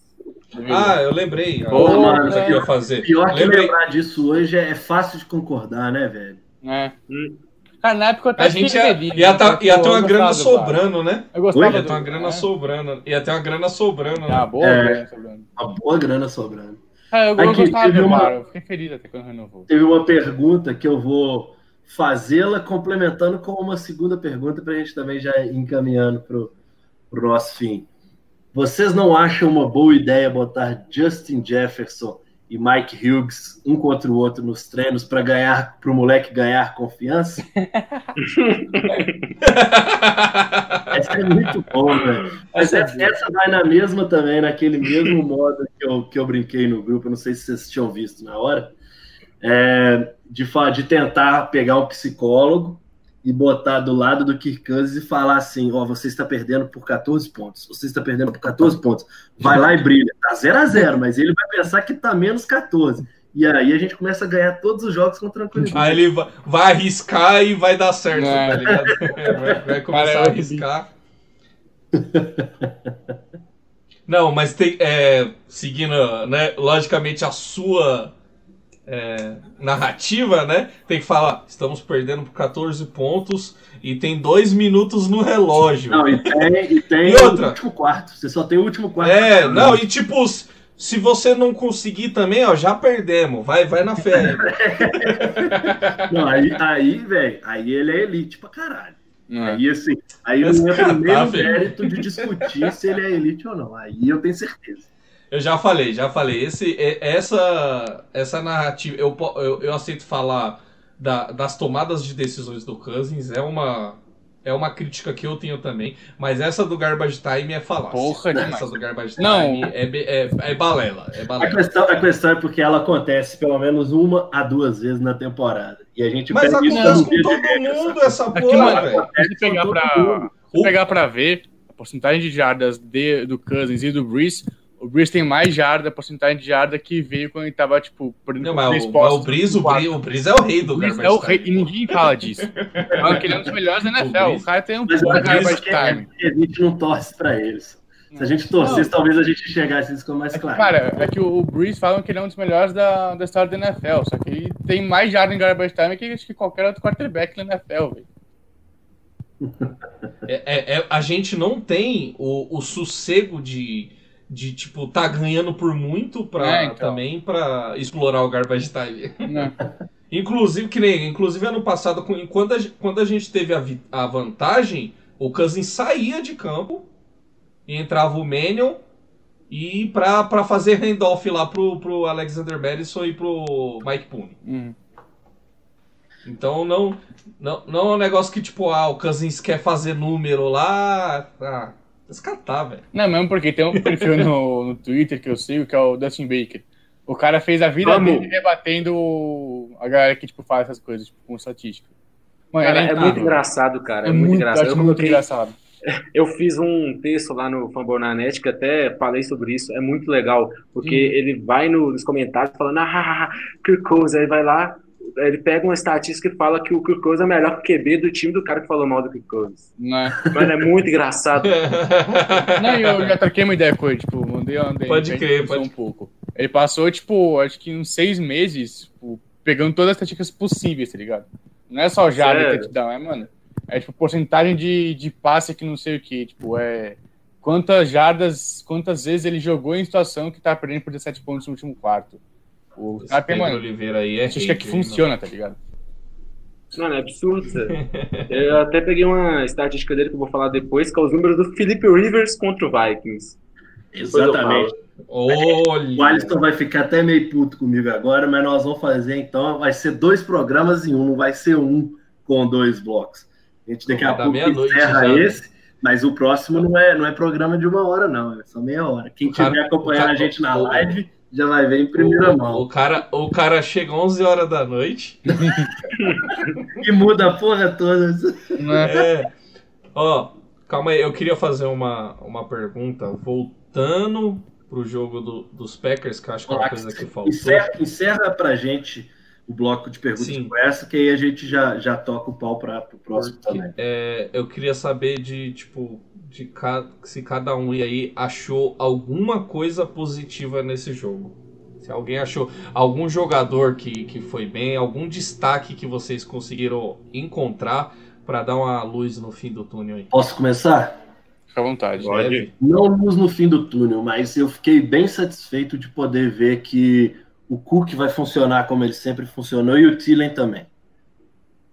Ah, eu lembrei. Uma mano, eu fazer. Pior que Lembrei. lembrar disso hoje é fácil de concordar, né, velho? É. Hum. Cara, na época eu até A gente ia, ia, né, tá- ia ter uma grana sobrando, né? Eu gostava? Ia ter uma grana é. sobrando. Ia ter uma grana sobrando, Ah, boa É. grana sobrando. Uma boa grana sobrando. Ah, eu, eu Aqui, gostava teve uma-. Eu fiquei feliz até quando renovou. Teve uma pergunta que eu vou fazê-la complementando com uma segunda pergunta para a gente também já ir encaminhando para o nosso fim. Vocês não acham uma boa ideia botar Justin Jefferson e Mike Hughes um contra o outro nos treinos para ganhar, para o moleque ganhar confiança? Essa é muito bom, velho. Mas Essa é essa, essa vai na mesma também, naquele mesmo modo que eu, que eu brinquei no grupo. eu Não sei se vocês tinham visto na hora. é, de, de tentar pegar um psicólogo e botar do lado do Kirk Cousins e falar assim, ó, você está perdendo por 14 pontos, você está perdendo por 14 pontos, vai lá e brilha, tá 0 a 0 mas ele vai pensar que tá menos 14, e aí a gente começa a ganhar todos os jogos com tranquilidade. Aí ele va- vai arriscar e vai dar certo, É. tá ligado? Vai, vai começar Cara, a arriscar. Não, mas tem. é, seguindo, né? Logicamente, a sua é, narrativa, né? Tem que falar, estamos perdendo por 14 pontos e tem dois minutos no relógio. Não, e tem, e tem E outra? o último quarto, você só tem o último quarto. É, não, e tipo, se você não conseguir também, ó, já perdemos. Vai, vai na fé. aí. Não, aí, aí velho, aí ele é elite pra caralho. Não é. Aí, assim, aí não tá, no velho. mérito de discutir se ele é elite ou não. Aí eu tenho certeza. Eu já falei, já falei. Esse, é- essa, essa narrativa, eu, eu, eu aceito falar da- das tomadas de decisões do Cousins, é uma, é uma crítica que eu tenho também, mas essa do Garbage Time é falácia. Porra demais. Essa do Garbage Não. Time é, be- é, é balela, é A balela. questão, a questão é porque ela acontece pelo menos uma a duas vezes na temporada. E a gente Mas acontece com de todo mundo essa Aqui, porra, mano, velho. se pegar pra, se pegar pra ver a porcentagem de jardas de- do Cousins e do Breeze, o Breeze tem mais jarda, a porcentagem de jarda que veio quando ele tava, tipo, perdendo Não, por mas três o, mas postos o Breeze, o. Breeze, o Breeze é o rei do O Breeze Garbage é o Time. rei, e ninguém fala disso. Que ele é um dos melhores da O NFL. O, Breeze- cara tem um Mas garbage que é time. porque a gente não torce pra eles. Se a gente torcesse, talvez a gente chegasse isso com mais claro. Cara, é que o Breeze falam que ele é um dos melhores da, da história da NFL, só que ele tem mais jarda em garbage time que acho que qualquer outro quarterback na NFL, velho. É, é- é- a gente não tem o, o sossego de, de, tipo, tá ganhando por muito pra, É, então. também pra explorar o garbage time. Né? Inclusive, que nem, inclusive ano passado, quando a, quando a gente teve a, a vantagem, o Cousins saía de campo e entrava o Manion e pra, pra fazer handoff lá pro, pro Alexander Madison e pro Mike Pooney. Uhum. Então não, não, não é um negócio que tipo, ah, o Cousins quer fazer número lá, ah, descartar, velho. Não, mesmo porque tem um perfil no, no Twitter que eu sigo, que é o Dustin Baker. O cara fez a vida Vamos. dele rebatendo a galera que tipo, faz essas coisas, tipo, com estatística. Mano, Cara, é incrível. muito engraçado, cara. É É muito muito, engraçado. Eu, muito coloquei- engraçado. eu fiz um texto lá no Fambonanet que até falei sobre isso. É muito legal, porque Hum. ele vai no- nos comentários falando, ah, Kirk Cousins, aí vai lá, ele pega uma estatística e fala que o Kirk Cousins é o melhor QB do time do cara que falou mal do Kirk Cousins. Né? Mano, é muito engraçado. Não, eu já troquei uma ideia com ele, tipo, mandei uma Pode crer, pode um pouco. Ele passou, tipo, acho que uns seis meses, tipo, pegando todas as estatísticas possíveis, tá ligado? Não é só jarda e touchdown, é, mano. É, tipo, porcentagem de, de passe que não sei o que, tipo, é... Quantas jardas, quantas vezes ele jogou em situação que tá perdendo por 17 pontos no último quarto. O Esse cara tem, Pedro mano, Oliveira aí é estatística que hater, hein, funciona, tá ligado? Mano, é absurdo. Eu até peguei uma estatística dele que eu vou falar depois, que é os números do Felipe Rivers contra o Vikings. Exatamente. Olha. O Alisson vai ficar até meio puto comigo agora, mas nós vamos fazer então. Vai ser dois programas em um, não vai ser um com dois blocos. A gente daqui a dar pouco encerra já. esse, mas o próximo não é, não é programa de uma hora, não. É só meia hora. Quem O cara- estiver acompanhando o cara- a gente na live já vai ver em primeira O, mão. o cara, o cara chega 11 horas da noite. E muda a porra toda. Né? É. Ó, calma aí, eu queria fazer uma, uma pergunta. Voltando pro jogo do- dos Packers, que eu acho que é uma coisa que faltou. Encerra, encerra pra gente o bloco de perguntas Sim. com essa, que aí a gente já, já toca o pau para o próximo Porque, também. é, eu queria saber de, tipo, de ca- se cada um aí achou alguma coisa positiva nesse jogo. Se alguém achou algum jogador que, que foi bem, algum destaque que vocês conseguiram encontrar para dar uma luz no fim do túnel aí. Posso começar? Fica à vontade. Pode. Não luz no fim do túnel, mas eu fiquei bem satisfeito de poder ver que o Cook vai funcionar como ele sempre funcionou e o Thielen também.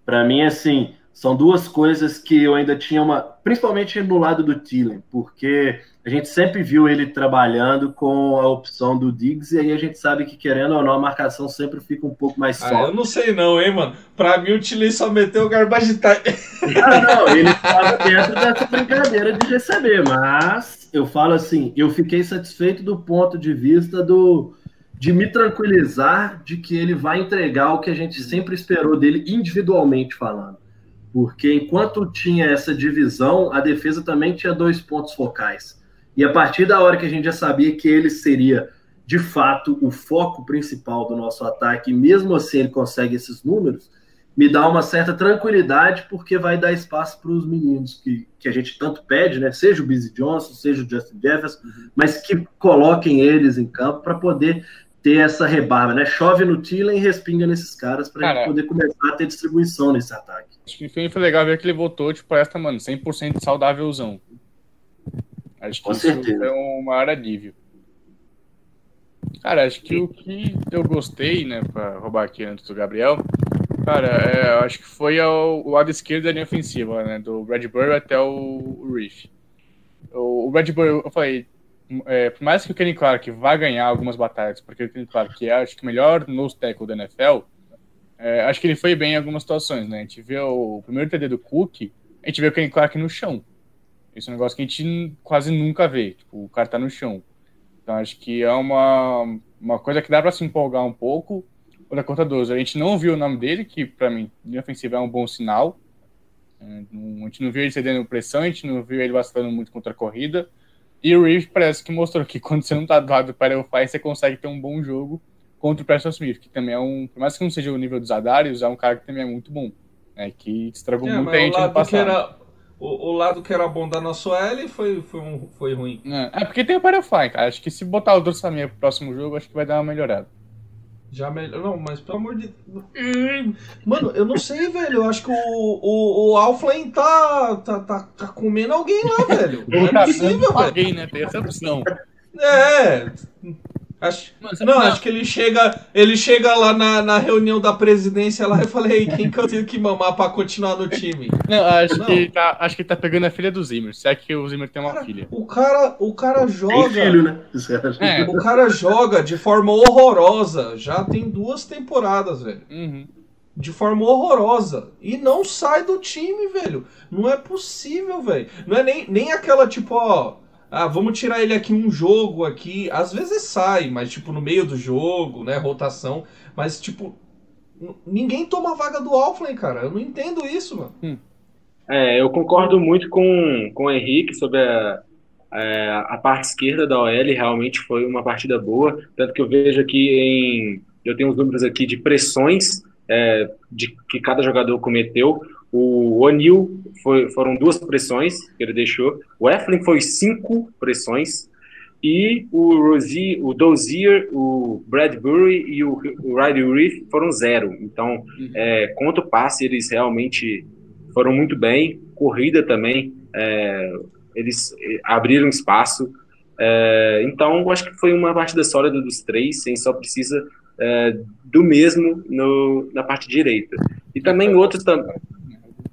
Para mim, assim, são duas coisas que eu ainda tinha uma. Principalmente no lado do Thielen, porque a gente sempre viu ele trabalhando com a opção do Diggs e aí a gente sabe que, querendo ou não, a marcação sempre fica um pouco mais Ah, solta. eu não sei não, hein, mano. Pra mim o Tilly só meteu o garbage time. Ah, não, ele estava dentro dessa brincadeira de receber, mas eu falo assim, eu fiquei satisfeito do ponto de vista do de me tranquilizar de que ele vai entregar o que a gente sempre esperou dele individualmente falando. Porque enquanto tinha essa divisão, a defesa também tinha dois pontos focais. E a partir da hora que a gente já sabia que ele seria de fato o foco principal do nosso ataque, mesmo assim ele consegue esses números, me dá uma certa tranquilidade, porque vai dar espaço para os meninos que, que a gente tanto pede, né? Seja o Busy Johnson, seja o Justin Jefferson, uhum. mas que coloquem eles em campo para poder ter essa rebarba, né? Chove no Thielen e respinga nesses caras para gente poder começar a ter distribuição nesse ataque. Acho que foi legal ver que ele voltou, tipo, esta, mano, 100% saudávelzão. Acho que Com isso certeza. é um maior alívio. Cara, acho que o que eu gostei, né, pra roubar aqui antes do Gabriel, cara, é, acho que foi ao, o lado esquerdo da linha ofensiva, né, do Bradbury até o, o Reef. O, o Bradbury, eu falei, é, por mais que o Kenny Clark vá ganhar algumas batalhas, porque o Kenny Clark é, acho que o melhor nose tackle da NFL, é, acho que ele foi bem em algumas situações, né, a gente vê o primeiro TD do Cook, a gente vê o Kenny Clark no chão. Esse é um negócio que a gente quase nunca vê, tipo, o cara tá no chão. Então acho que é uma, uma coisa que dá para se empolgar um pouco. O da conta 12, a gente não viu o nome dele, que para mim, linha ofensiva é um bom sinal. É, a gente não viu ele cedendo pressão, a gente não viu ele vacilando muito contra a corrida. E o Reeves parece que mostrou que quando você não tá do lado do Parelfai, você consegue ter um bom jogo contra o Preston Smith, que também é um, por mais que não seja o nível dos Adários, é um cara que também é muito bom, né, que estragou É, muita gente no passado. era, o, o lado que era bom da nossa OL foi, foi, um, foi ruim. É, é porque tem o Parelfai, cara. Acho que se botar o Dorsamia pro próximo jogo, acho que vai dar uma melhorada. Já melhor. Não, mas pelo amor de. Hum, Mano, eu não sei, velho. Eu acho que o, o, o Alflame tá, tá, tá, tá comendo alguém lá, velho. Não é possível, velho. Alguém, né? Tem essa opção. É. Acho, não, que- acho que ele chega, ele chega lá na, na reunião da presidência lá e fala, ei, quem que eu tenho que mamar pra continuar no time? Não, acho, Não. Que ele tá, acho que ele tá pegando a filha do Zimmer. Se é que o Zimmer tem uma Cara, filha. o cara, o cara Tem joga. filho, né? É. O cara joga de forma horrorosa. Já tem duas temporadas, velho. Uhum. De forma horrorosa. E não sai do time, velho. Não é possível, velho. Não é nem, nem aquela tipo, ó. Ah, vamos tirar ele aqui um jogo aqui. Às vezes sai, mas tipo no meio do jogo, né? Rotação. Mas tipo. Ninguém toma a vaga do Alflin, cara. Eu não entendo isso, mano. É, eu concordo muito com, com o Henrique sobre a, é, a parte esquerda da OL, realmente foi uma partida boa, tanto que eu vejo aqui em, eu tenho os números aqui de pressões é, de que cada jogador cometeu, o O'Neal foi, foram duas pressões que ele deixou, o Eflin foi cinco pressões, e o Rosie, o Dozier, o Bradbury e o, Riley Reef foram zero. Então, é, contra o passe, eles realmente foram muito bem. Corrida também, é, eles eh, abriram espaço. É, então, eu acho que foi uma partida sólida dos três, sem só precisa é, do mesmo no, na parte direita. E também outros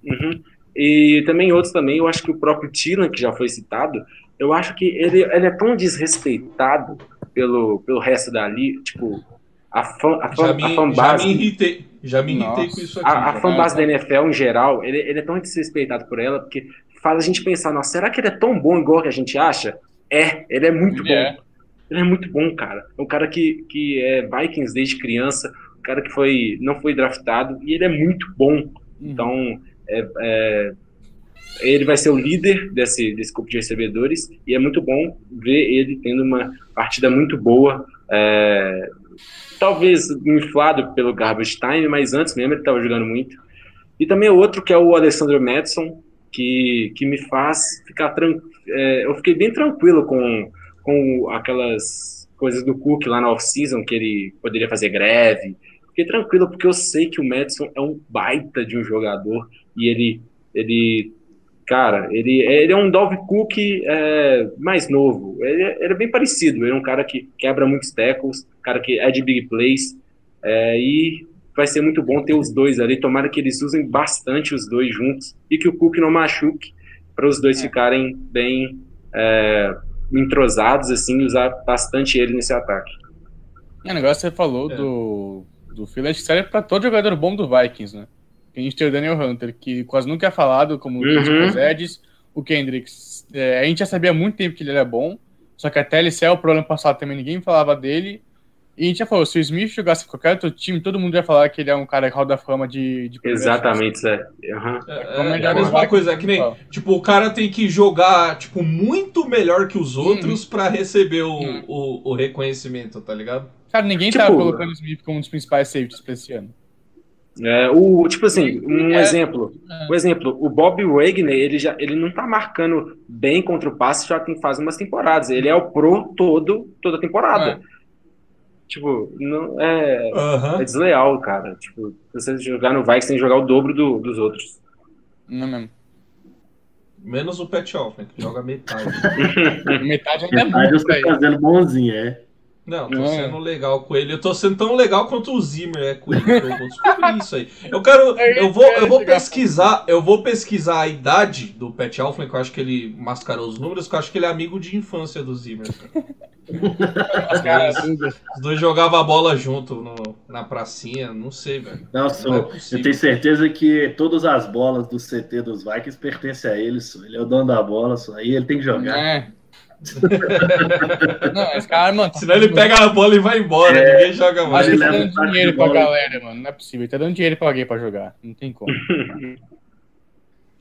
também. E também outros também, eu acho que o próprio Tilan, que já foi citado, eu acho que ele, ele é tão desrespeitado pelo, pelo resto da liga, tipo, a, a, fã, Já me, a já me irritei. Já me irritei Nossa. com isso aqui. A, a fanbase da NFL em geral, ele, ele é tão desrespeitado por ela, porque faz a gente pensar, nossa, será que ele é tão bom igual que a gente acha? É, ele é muito Ele bom. é. Ele é muito bom, cara. É um cara que, que é Vikings desde criança, um cara que foi, não foi draftado, e ele é muito bom. Então, é, é, ele vai ser o líder desse, desse grupo de recebedores, e é muito bom ver ele tendo uma partida muito boa. é, talvez inflado pelo garbage time, mas antes mesmo ele estava jogando muito. E também outro que é o Alessandro Madison, que, que me faz ficar tranquilo. eu fiquei bem tranquilo com, com aquelas coisas do Cook lá na off-season, que ele poderia fazer greve. Fiquei tranquilo, porque eu sei que o Madison é um baita de um jogador e ele, ele cara, ele, ele é um Dove Cook é, mais novo. Ele, é- ele é bem parecido. Ele é um cara que quebra muitos tackles, cara que é de big plays. é, e vai ser muito bom ter os dois ali. Tomara que eles usem bastante os dois juntos e que o Cook não machuque para os dois ficarem bem é, entrosados assim e usar bastante ele nesse ataque. É, o negócio que você falou É. do, do Phil, acho que serve pra todo jogador bom do Vikings, né? A gente tem o Daniel Hunter, que quase nunca é falado como Uhum. uhum. os Edges. O Kendricks, é, a gente já sabia há muito tempo que ele era bom, só que até ele saiu pro ano passado também ninguém falava dele. E a gente já falou, se o Smith jogasse qualquer outro time, todo mundo ia falar que ele é um cara que roda fama de, de Exatamente, Zé. Aham. É, Como é, ele é a mesma coisa, é que nem, tipo, o cara tem que jogar, tipo, muito melhor que os outros pra receber o, Hum. o, o reconhecimento, tá ligado? Cara, ninguém Tipo- tava colocando o Smith como um dos principais safeties pra esse ano. É, o, tipo assim, um É. exemplo. É. Um exemplo, o Bob Wagner, ele já ele não tá marcando bem contra o passe já tem faz umas temporadas. Ele é o pro todo toda temporada. Tipo, não é, é Aham. desleal, cara. Tipo, você jogar no Vikings tem que jogar o dobro do- dos outros. Não é mesmo. Menos o Pet Hoffman, que joga metade. Metade ainda é Metade eu muito, tô velho. fazendo bonzinho, é. Não, tô Não é. sendo legal com ele. Eu tô sendo tão legal quanto o Zimmer é com ele. Eu vou descobrir isso aí. Eu quero. Eu vou, eu vou pesquisar. Eu vou pesquisar a idade do Pat Alflin, que eu acho que ele mascarou os números, que eu acho que ele é amigo de infância do Zimmer. Os dois jogavam a bola junto no- na pracinha, não sei, velho. Nossa, Não é eu tenho certeza que todas as bolas do CT dos Vikings pertencem a ele, só. Ele é o dono da bola, só. Aí ele tem que jogar. É. Não, esse cara, mano. tá Senão ele pega a bola e vai embora, É. ninguém joga mais. Acho que ele tá dando dinheiro pra galera, mano. Não é possível. Ele tá dando dinheiro pra alguém pra jogar. Não tem como.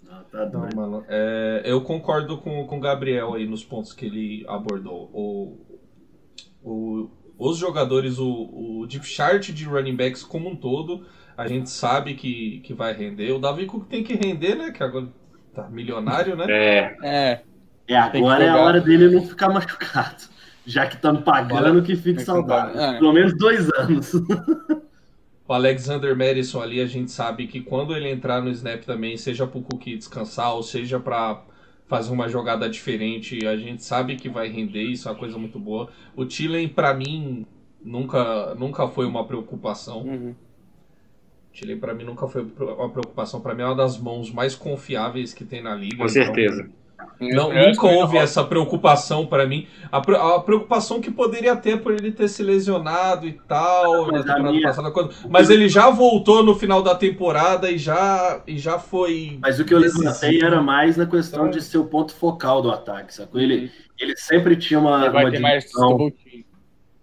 Não, tá Não, mano, é, eu concordo com, com o Gabriel aí nos pontos que ele abordou. O, o- os jogadores, o, o deep chart de running backs como um todo, a gente sabe que, que vai render. O Davi Cook tem que render, né? Que agora tá milionário, né? É, É. É, agora é a hora dele não ficar machucado. Já que estamos pagando que fique que saudável. É. Pelo menos dois anos. O Alexander Madison ali, a gente sabe que quando ele entrar no snap também, seja pro Cook descansar, ou seja pra fazer uma jogada diferente, a gente sabe que vai render, isso é uma coisa muito boa. O Tillen, pra mim, nunca, nunca foi uma preocupação. Uhum. O Tillen, pra mim, nunca foi uma preocupação. Pra mim, é uma das mãos mais confiáveis que tem na liga. com então- certeza. Não, nunca houve essa preocupação pra mim. A, a preocupação que poderia ter por ele ter se lesionado e tal, na Mas a temporada passada, quando- mas ele já voltou no final da temporada e já, e já foi. Mas o que eu levantei era mais na questão Então- de ser o ponto focal do ataque, sacou? Ele, ele sempre tinha uma, Ele vai uma ter mais double team.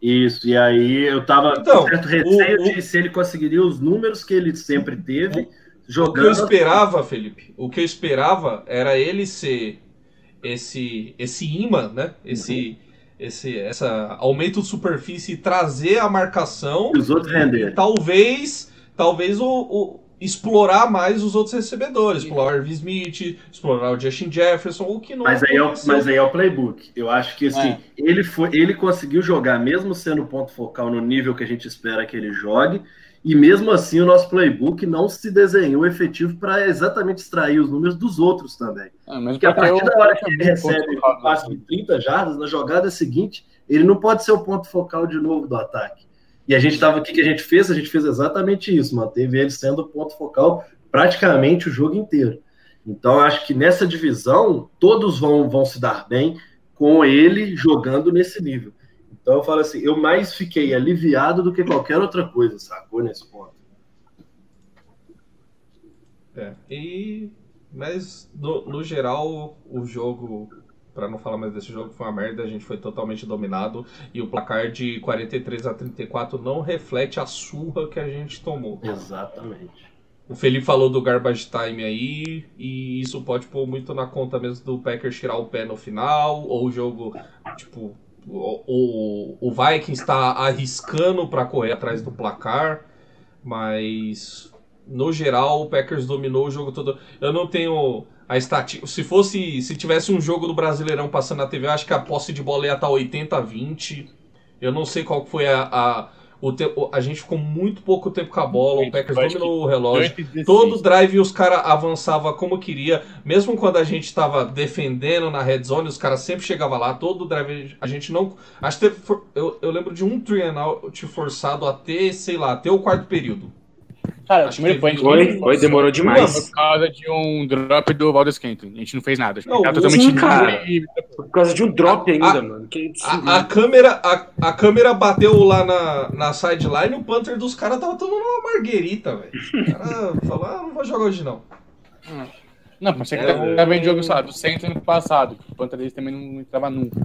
Isso, e aí eu tava Então, com certo receio o- de se ele conseguiria os números que ele sempre teve O que eu jogando. esperava, Felipe, o que eu esperava era ele ser esse esse imã, né? Esse esse essa aumento de superfície e trazer a marcação E os outros renderem. talvez talvez o, o- explorar mais os outros recebedores, explorar o Irv Smith, explorar o Justin Jefferson, o que não Mas aí, é o, mas aí é o playbook. Eu acho que assim, É. ele, foi, ele conseguiu jogar, mesmo sendo ponto focal no nível que a gente espera que ele jogue, e mesmo assim o nosso playbook não se desenhou efetivo para exatamente extrair os números dos outros também. Mas Porque a partir da hora que ele recebe um passe de 30 jardas, na jogada seguinte, ele não pode ser o ponto focal de novo do ataque. E a gente estava, o que, a gente fez? A gente fez exatamente isso, manteve ele sendo o ponto focal praticamente o jogo inteiro. Então, acho que nessa divisão, todos vão, vão se dar bem com ele jogando nesse nível. Então, eu falo assim, eu mais fiquei aliviado do que qualquer outra coisa, sacou? Nesse ponto. É, e mas no, no geral o jogo Pra não falar mais desse jogo, foi uma merda, a gente foi totalmente dominado e o placar de 43 a 34 não reflete a surra que a gente tomou. Exatamente. O Felipe falou do garbage time aí, e isso pode pôr muito na conta mesmo do Packers tirar o pé no final, ou o jogo, tipo, o, o, Vikings está arriscando para correr atrás do placar, mas no geral o Packers dominou o jogo todo. Eu não tenho a estatística. Se fosse, se tivesse um jogo do Brasileirão passando na TV, eu acho que a posse de bola ia estar 80 a 20. Eu não sei qual foi a, a o tempo, a gente ficou muito pouco tempo com a bola, o Packers dominou o relógio. 2,16. Todo drive os caras avançava como queria, mesmo quando a gente tava defendendo na red zone, os caras sempre chegavam lá, todo drive a gente não, acho que teve, eu, eu lembro de um three and out forçado até, sei lá, até o quarto período. Cara, o primeiro que point Foi, foi, demorou demais. Por causa de um drop do Valdez Kenton. A gente não fez nada. A gente Não, tá sim, totalmente cara. livre e- Por causa de um drop ainda, A- mano. Que isso, A, a câmera, a, a câmera bateu lá na, na sideline, o punter dos caras tava tomando uma marguerita, velho. O cara falou, ah, não vou jogar hoje não. Não, mas você que É, tá, o- tá vendo jogo, sei lá, do centro ano passado. que O Panther deles também não entrava nunca.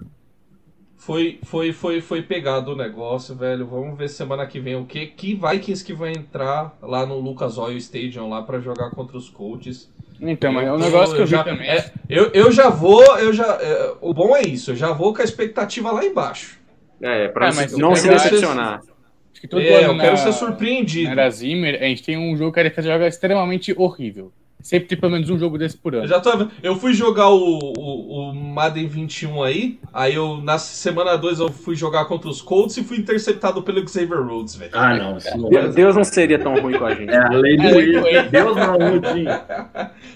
Foi, foi, foi, foi pegado o negócio, velho. Vamos ver semana que vem o que. Que Vikings que vai entrar lá no Lucas Oil Stadium lá para jogar contra os Colts. Então, mas é um Eu- negócio que eu, eu já, vi é, eu, eu já vou, eu já. é, o bom é isso, eu já vou com a expectativa lá embaixo. É, pra Ah, mas não eu se decepcionar. Acho que todo É, ano eu quero na- ser surpreendido. Na Zimmer, a gente tem um jogo que a defesa joga extremamente horrível. Sempre tem pelo menos um jogo desse por Eu ano. já tô. Eu fui jogar o, o, o Madden 21 aí. Aí eu, na semana 2, eu fui jogar contra os Colts e fui interceptado pelo Xavier Rhodes, velho. Ah, não. Isso não Deus Deus não seria tão ruim com a gente. é a lei do É ex. Deus não, Mudinho.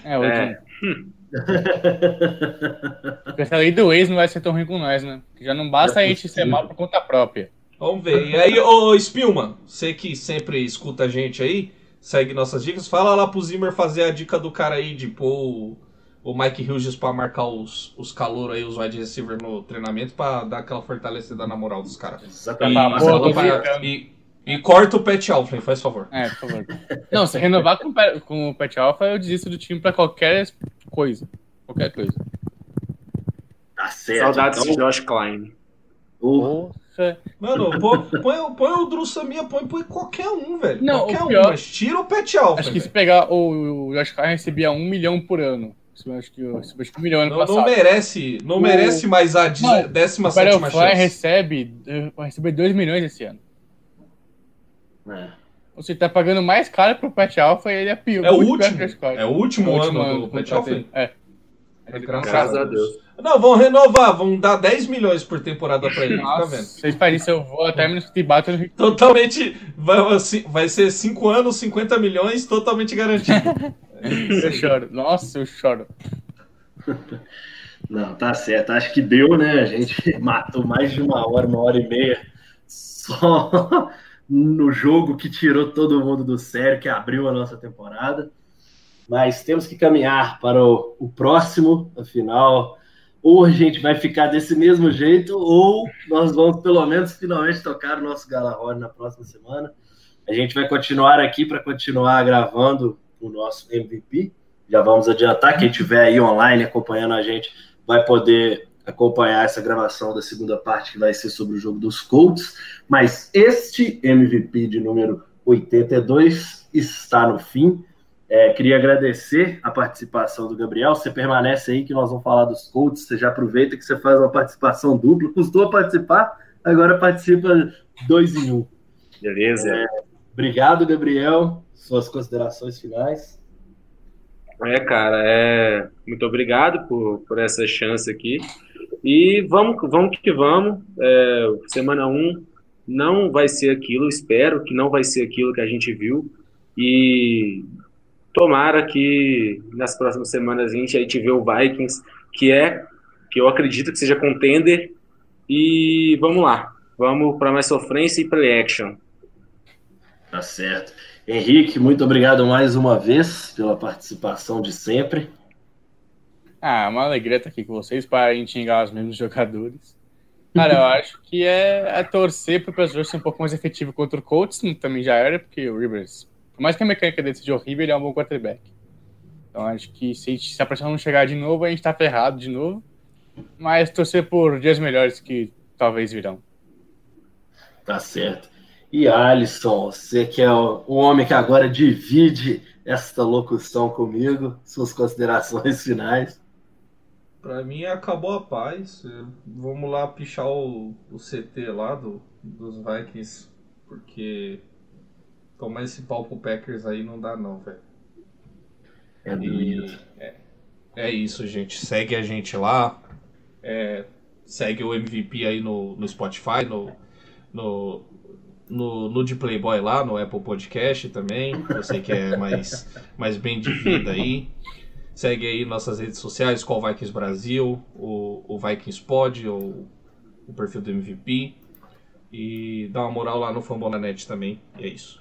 É, hoje. É. Porque essa lei do ex não vai ser tão ruim com nós, né? Já não basta a gente ser mal por conta própria. Vamos ver. E aí, ô Spilman, você que sempre escuta a gente aí, segue nossas dicas, fala lá pro Zimmer fazer a dica do cara aí de pôr o, o Mike Hughes pra marcar os, os calor aí, os wide receiver no treinamento, pra dar aquela fortalecida na moral dos caras. E, Exatamente. Pra- brincando. e, e corta o Pat Alflin, faz favor. É, por favor. Não, se renovar com, com o Pet Alpha, eu desisto do time pra qualquer coisa. Qualquer coisa. Tá certo. Saudades de Então, Josh Klein. o-. Mano, põe, põe, põe o Drew Samia, põe, põe qualquer um, velho. Não, qualquer o um, pior- mas tira o Pat Alflin. Acho que se velho. pegar o, o Josh Klein recebia um milhão por ano. Isso, Acho que, acho que um milhão ano Não, não passado. merece, não O- merece mais a Não, décima O Fire sétima Fly chance. recebe, eh, vai receber 2 milhões esse ano. é. Ou seja, tá pagando mais caro pro Pet Alpha e ele é pior. É o pior último, é o último, É o último ano do do Alflin. dele. É. Graças, Graças a Deus. Deus. Não, vão renovar, vão dar 10 milhões por temporada pra ele, tá vendo? vocês isso, eu vou até menos que bato no Totalmente. Vai, vai ser 5 anos, 50 milhões, totalmente garantido. Eu choro. Nossa, eu choro. Não, tá certo. Acho que deu, né? A gente matou mais de uma hora, uma hora e meia só no jogo que tirou todo mundo do sério, que abriu a nossa temporada. Mas temos que caminhar para o, o próximo, afinal. Ou a gente vai ficar desse mesmo jeito, ou nós vamos pelo menos finalmente tocar o nosso Galahorn na próxima semana. A gente vai continuar aqui para continuar gravando o nosso MVP. Já vamos adiantar, quem estiver aí online acompanhando a gente vai poder acompanhar essa gravação da segunda parte que vai ser sobre o jogo dos Colts. Mas este MVP de número 82 está no fim. É, queria agradecer a participação do Gabriel. Você permanece aí que nós vamos falar dos Colts. Você já aproveita que você faz uma participação dupla. Custou participar, agora participa dois em um. Beleza? Obrigado, Gabriel. Suas considerações finais. É, cara, é... muito obrigado por, por essa chance aqui. E vamos, vamos que vamos. É, semana 1 um não vai ser aquilo, espero que não vai ser aquilo que a gente viu. E tomara que nas próximas semanas a gente aí tiver o Vikings, que é, que eu acredito que seja contender. E vamos lá, vamos para mais sofrência e play action. Tá certo. Henrique, muito obrigado mais uma vez pela participação de sempre. Ah, uma alegria estar aqui com vocês para a gente xingar os mesmos jogadores. Cara, eu acho que é, é torcer para o Rush ser um pouco mais efetivo contra o Colts, também já era, porque o Rivers, por mais que a mecânica dele seja horrível, ele é um bom quarterback. Então acho que se, se a pressão não chegar de novo, a gente tá ferrado de novo. Mas torcer por dias melhores que talvez virão. Tá certo. E Alisson, você que é o homem que agora divide esta locução comigo, suas considerações finais. Pra mim acabou a paz. Vamos lá pichar o, o CT lá do, dos Vikings, porque tomar esse pau pro Packers aí não dá não, velho. É E é, é isso, gente. Segue a gente lá. É, segue o MVP aí no, no Spotify, no, no, no, no de Playboy lá, no Apple Podcast também. Você que é mais, mais bem de vida aí. Segue aí nossas redes sociais, qual Vikings Brasil, o, o Vikings Pod, o, o perfil do MVP. E dá uma moral lá no Fambonanet também. E é isso.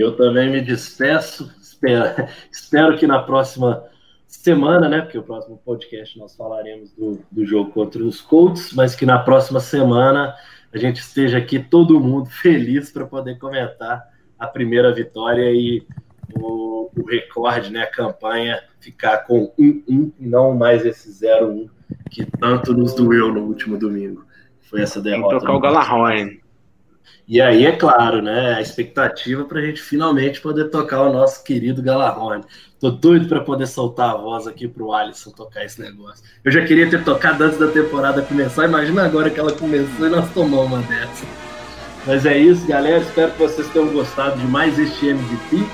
Eu também me despeço. Espero, espero que na próxima semana, né? Porque o próximo podcast nós falaremos do, do jogo contra os Colts, mas que na próxima semana a gente esteja aqui todo mundo feliz para poder comentar a primeira vitória e o, o recorde, né? A campanha ficar com 1-1 e não mais esse 0-1 que tanto nos doeu no último domingo. Foi essa Tem que derrota. tocar o Galahorn. E aí, é claro, né? A expectativa para a gente finalmente poder tocar o nosso querido Galarrone. Tô doido para poder soltar a voz aqui pro Alisson tocar esse negócio. Eu já queria ter tocado antes da temporada começar. Imagina agora que ela começou e nós tomamos uma dessa. Mas é isso, galera. Espero que vocês tenham gostado de mais este MVP.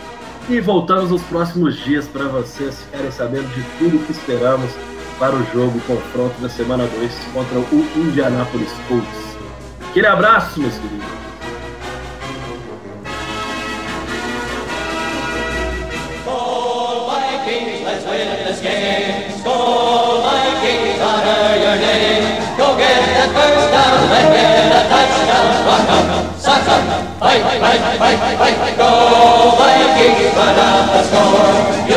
E voltamos nos próximos dias para vocês ficarem sabendo de tudo que esperamos para o jogo, o confronto da semana 2 contra o Indianapolis Colts. Aquele abraço, meus queridos. 'Em, fight, fight, fight, fight, fight. Go Vikings, run out the score.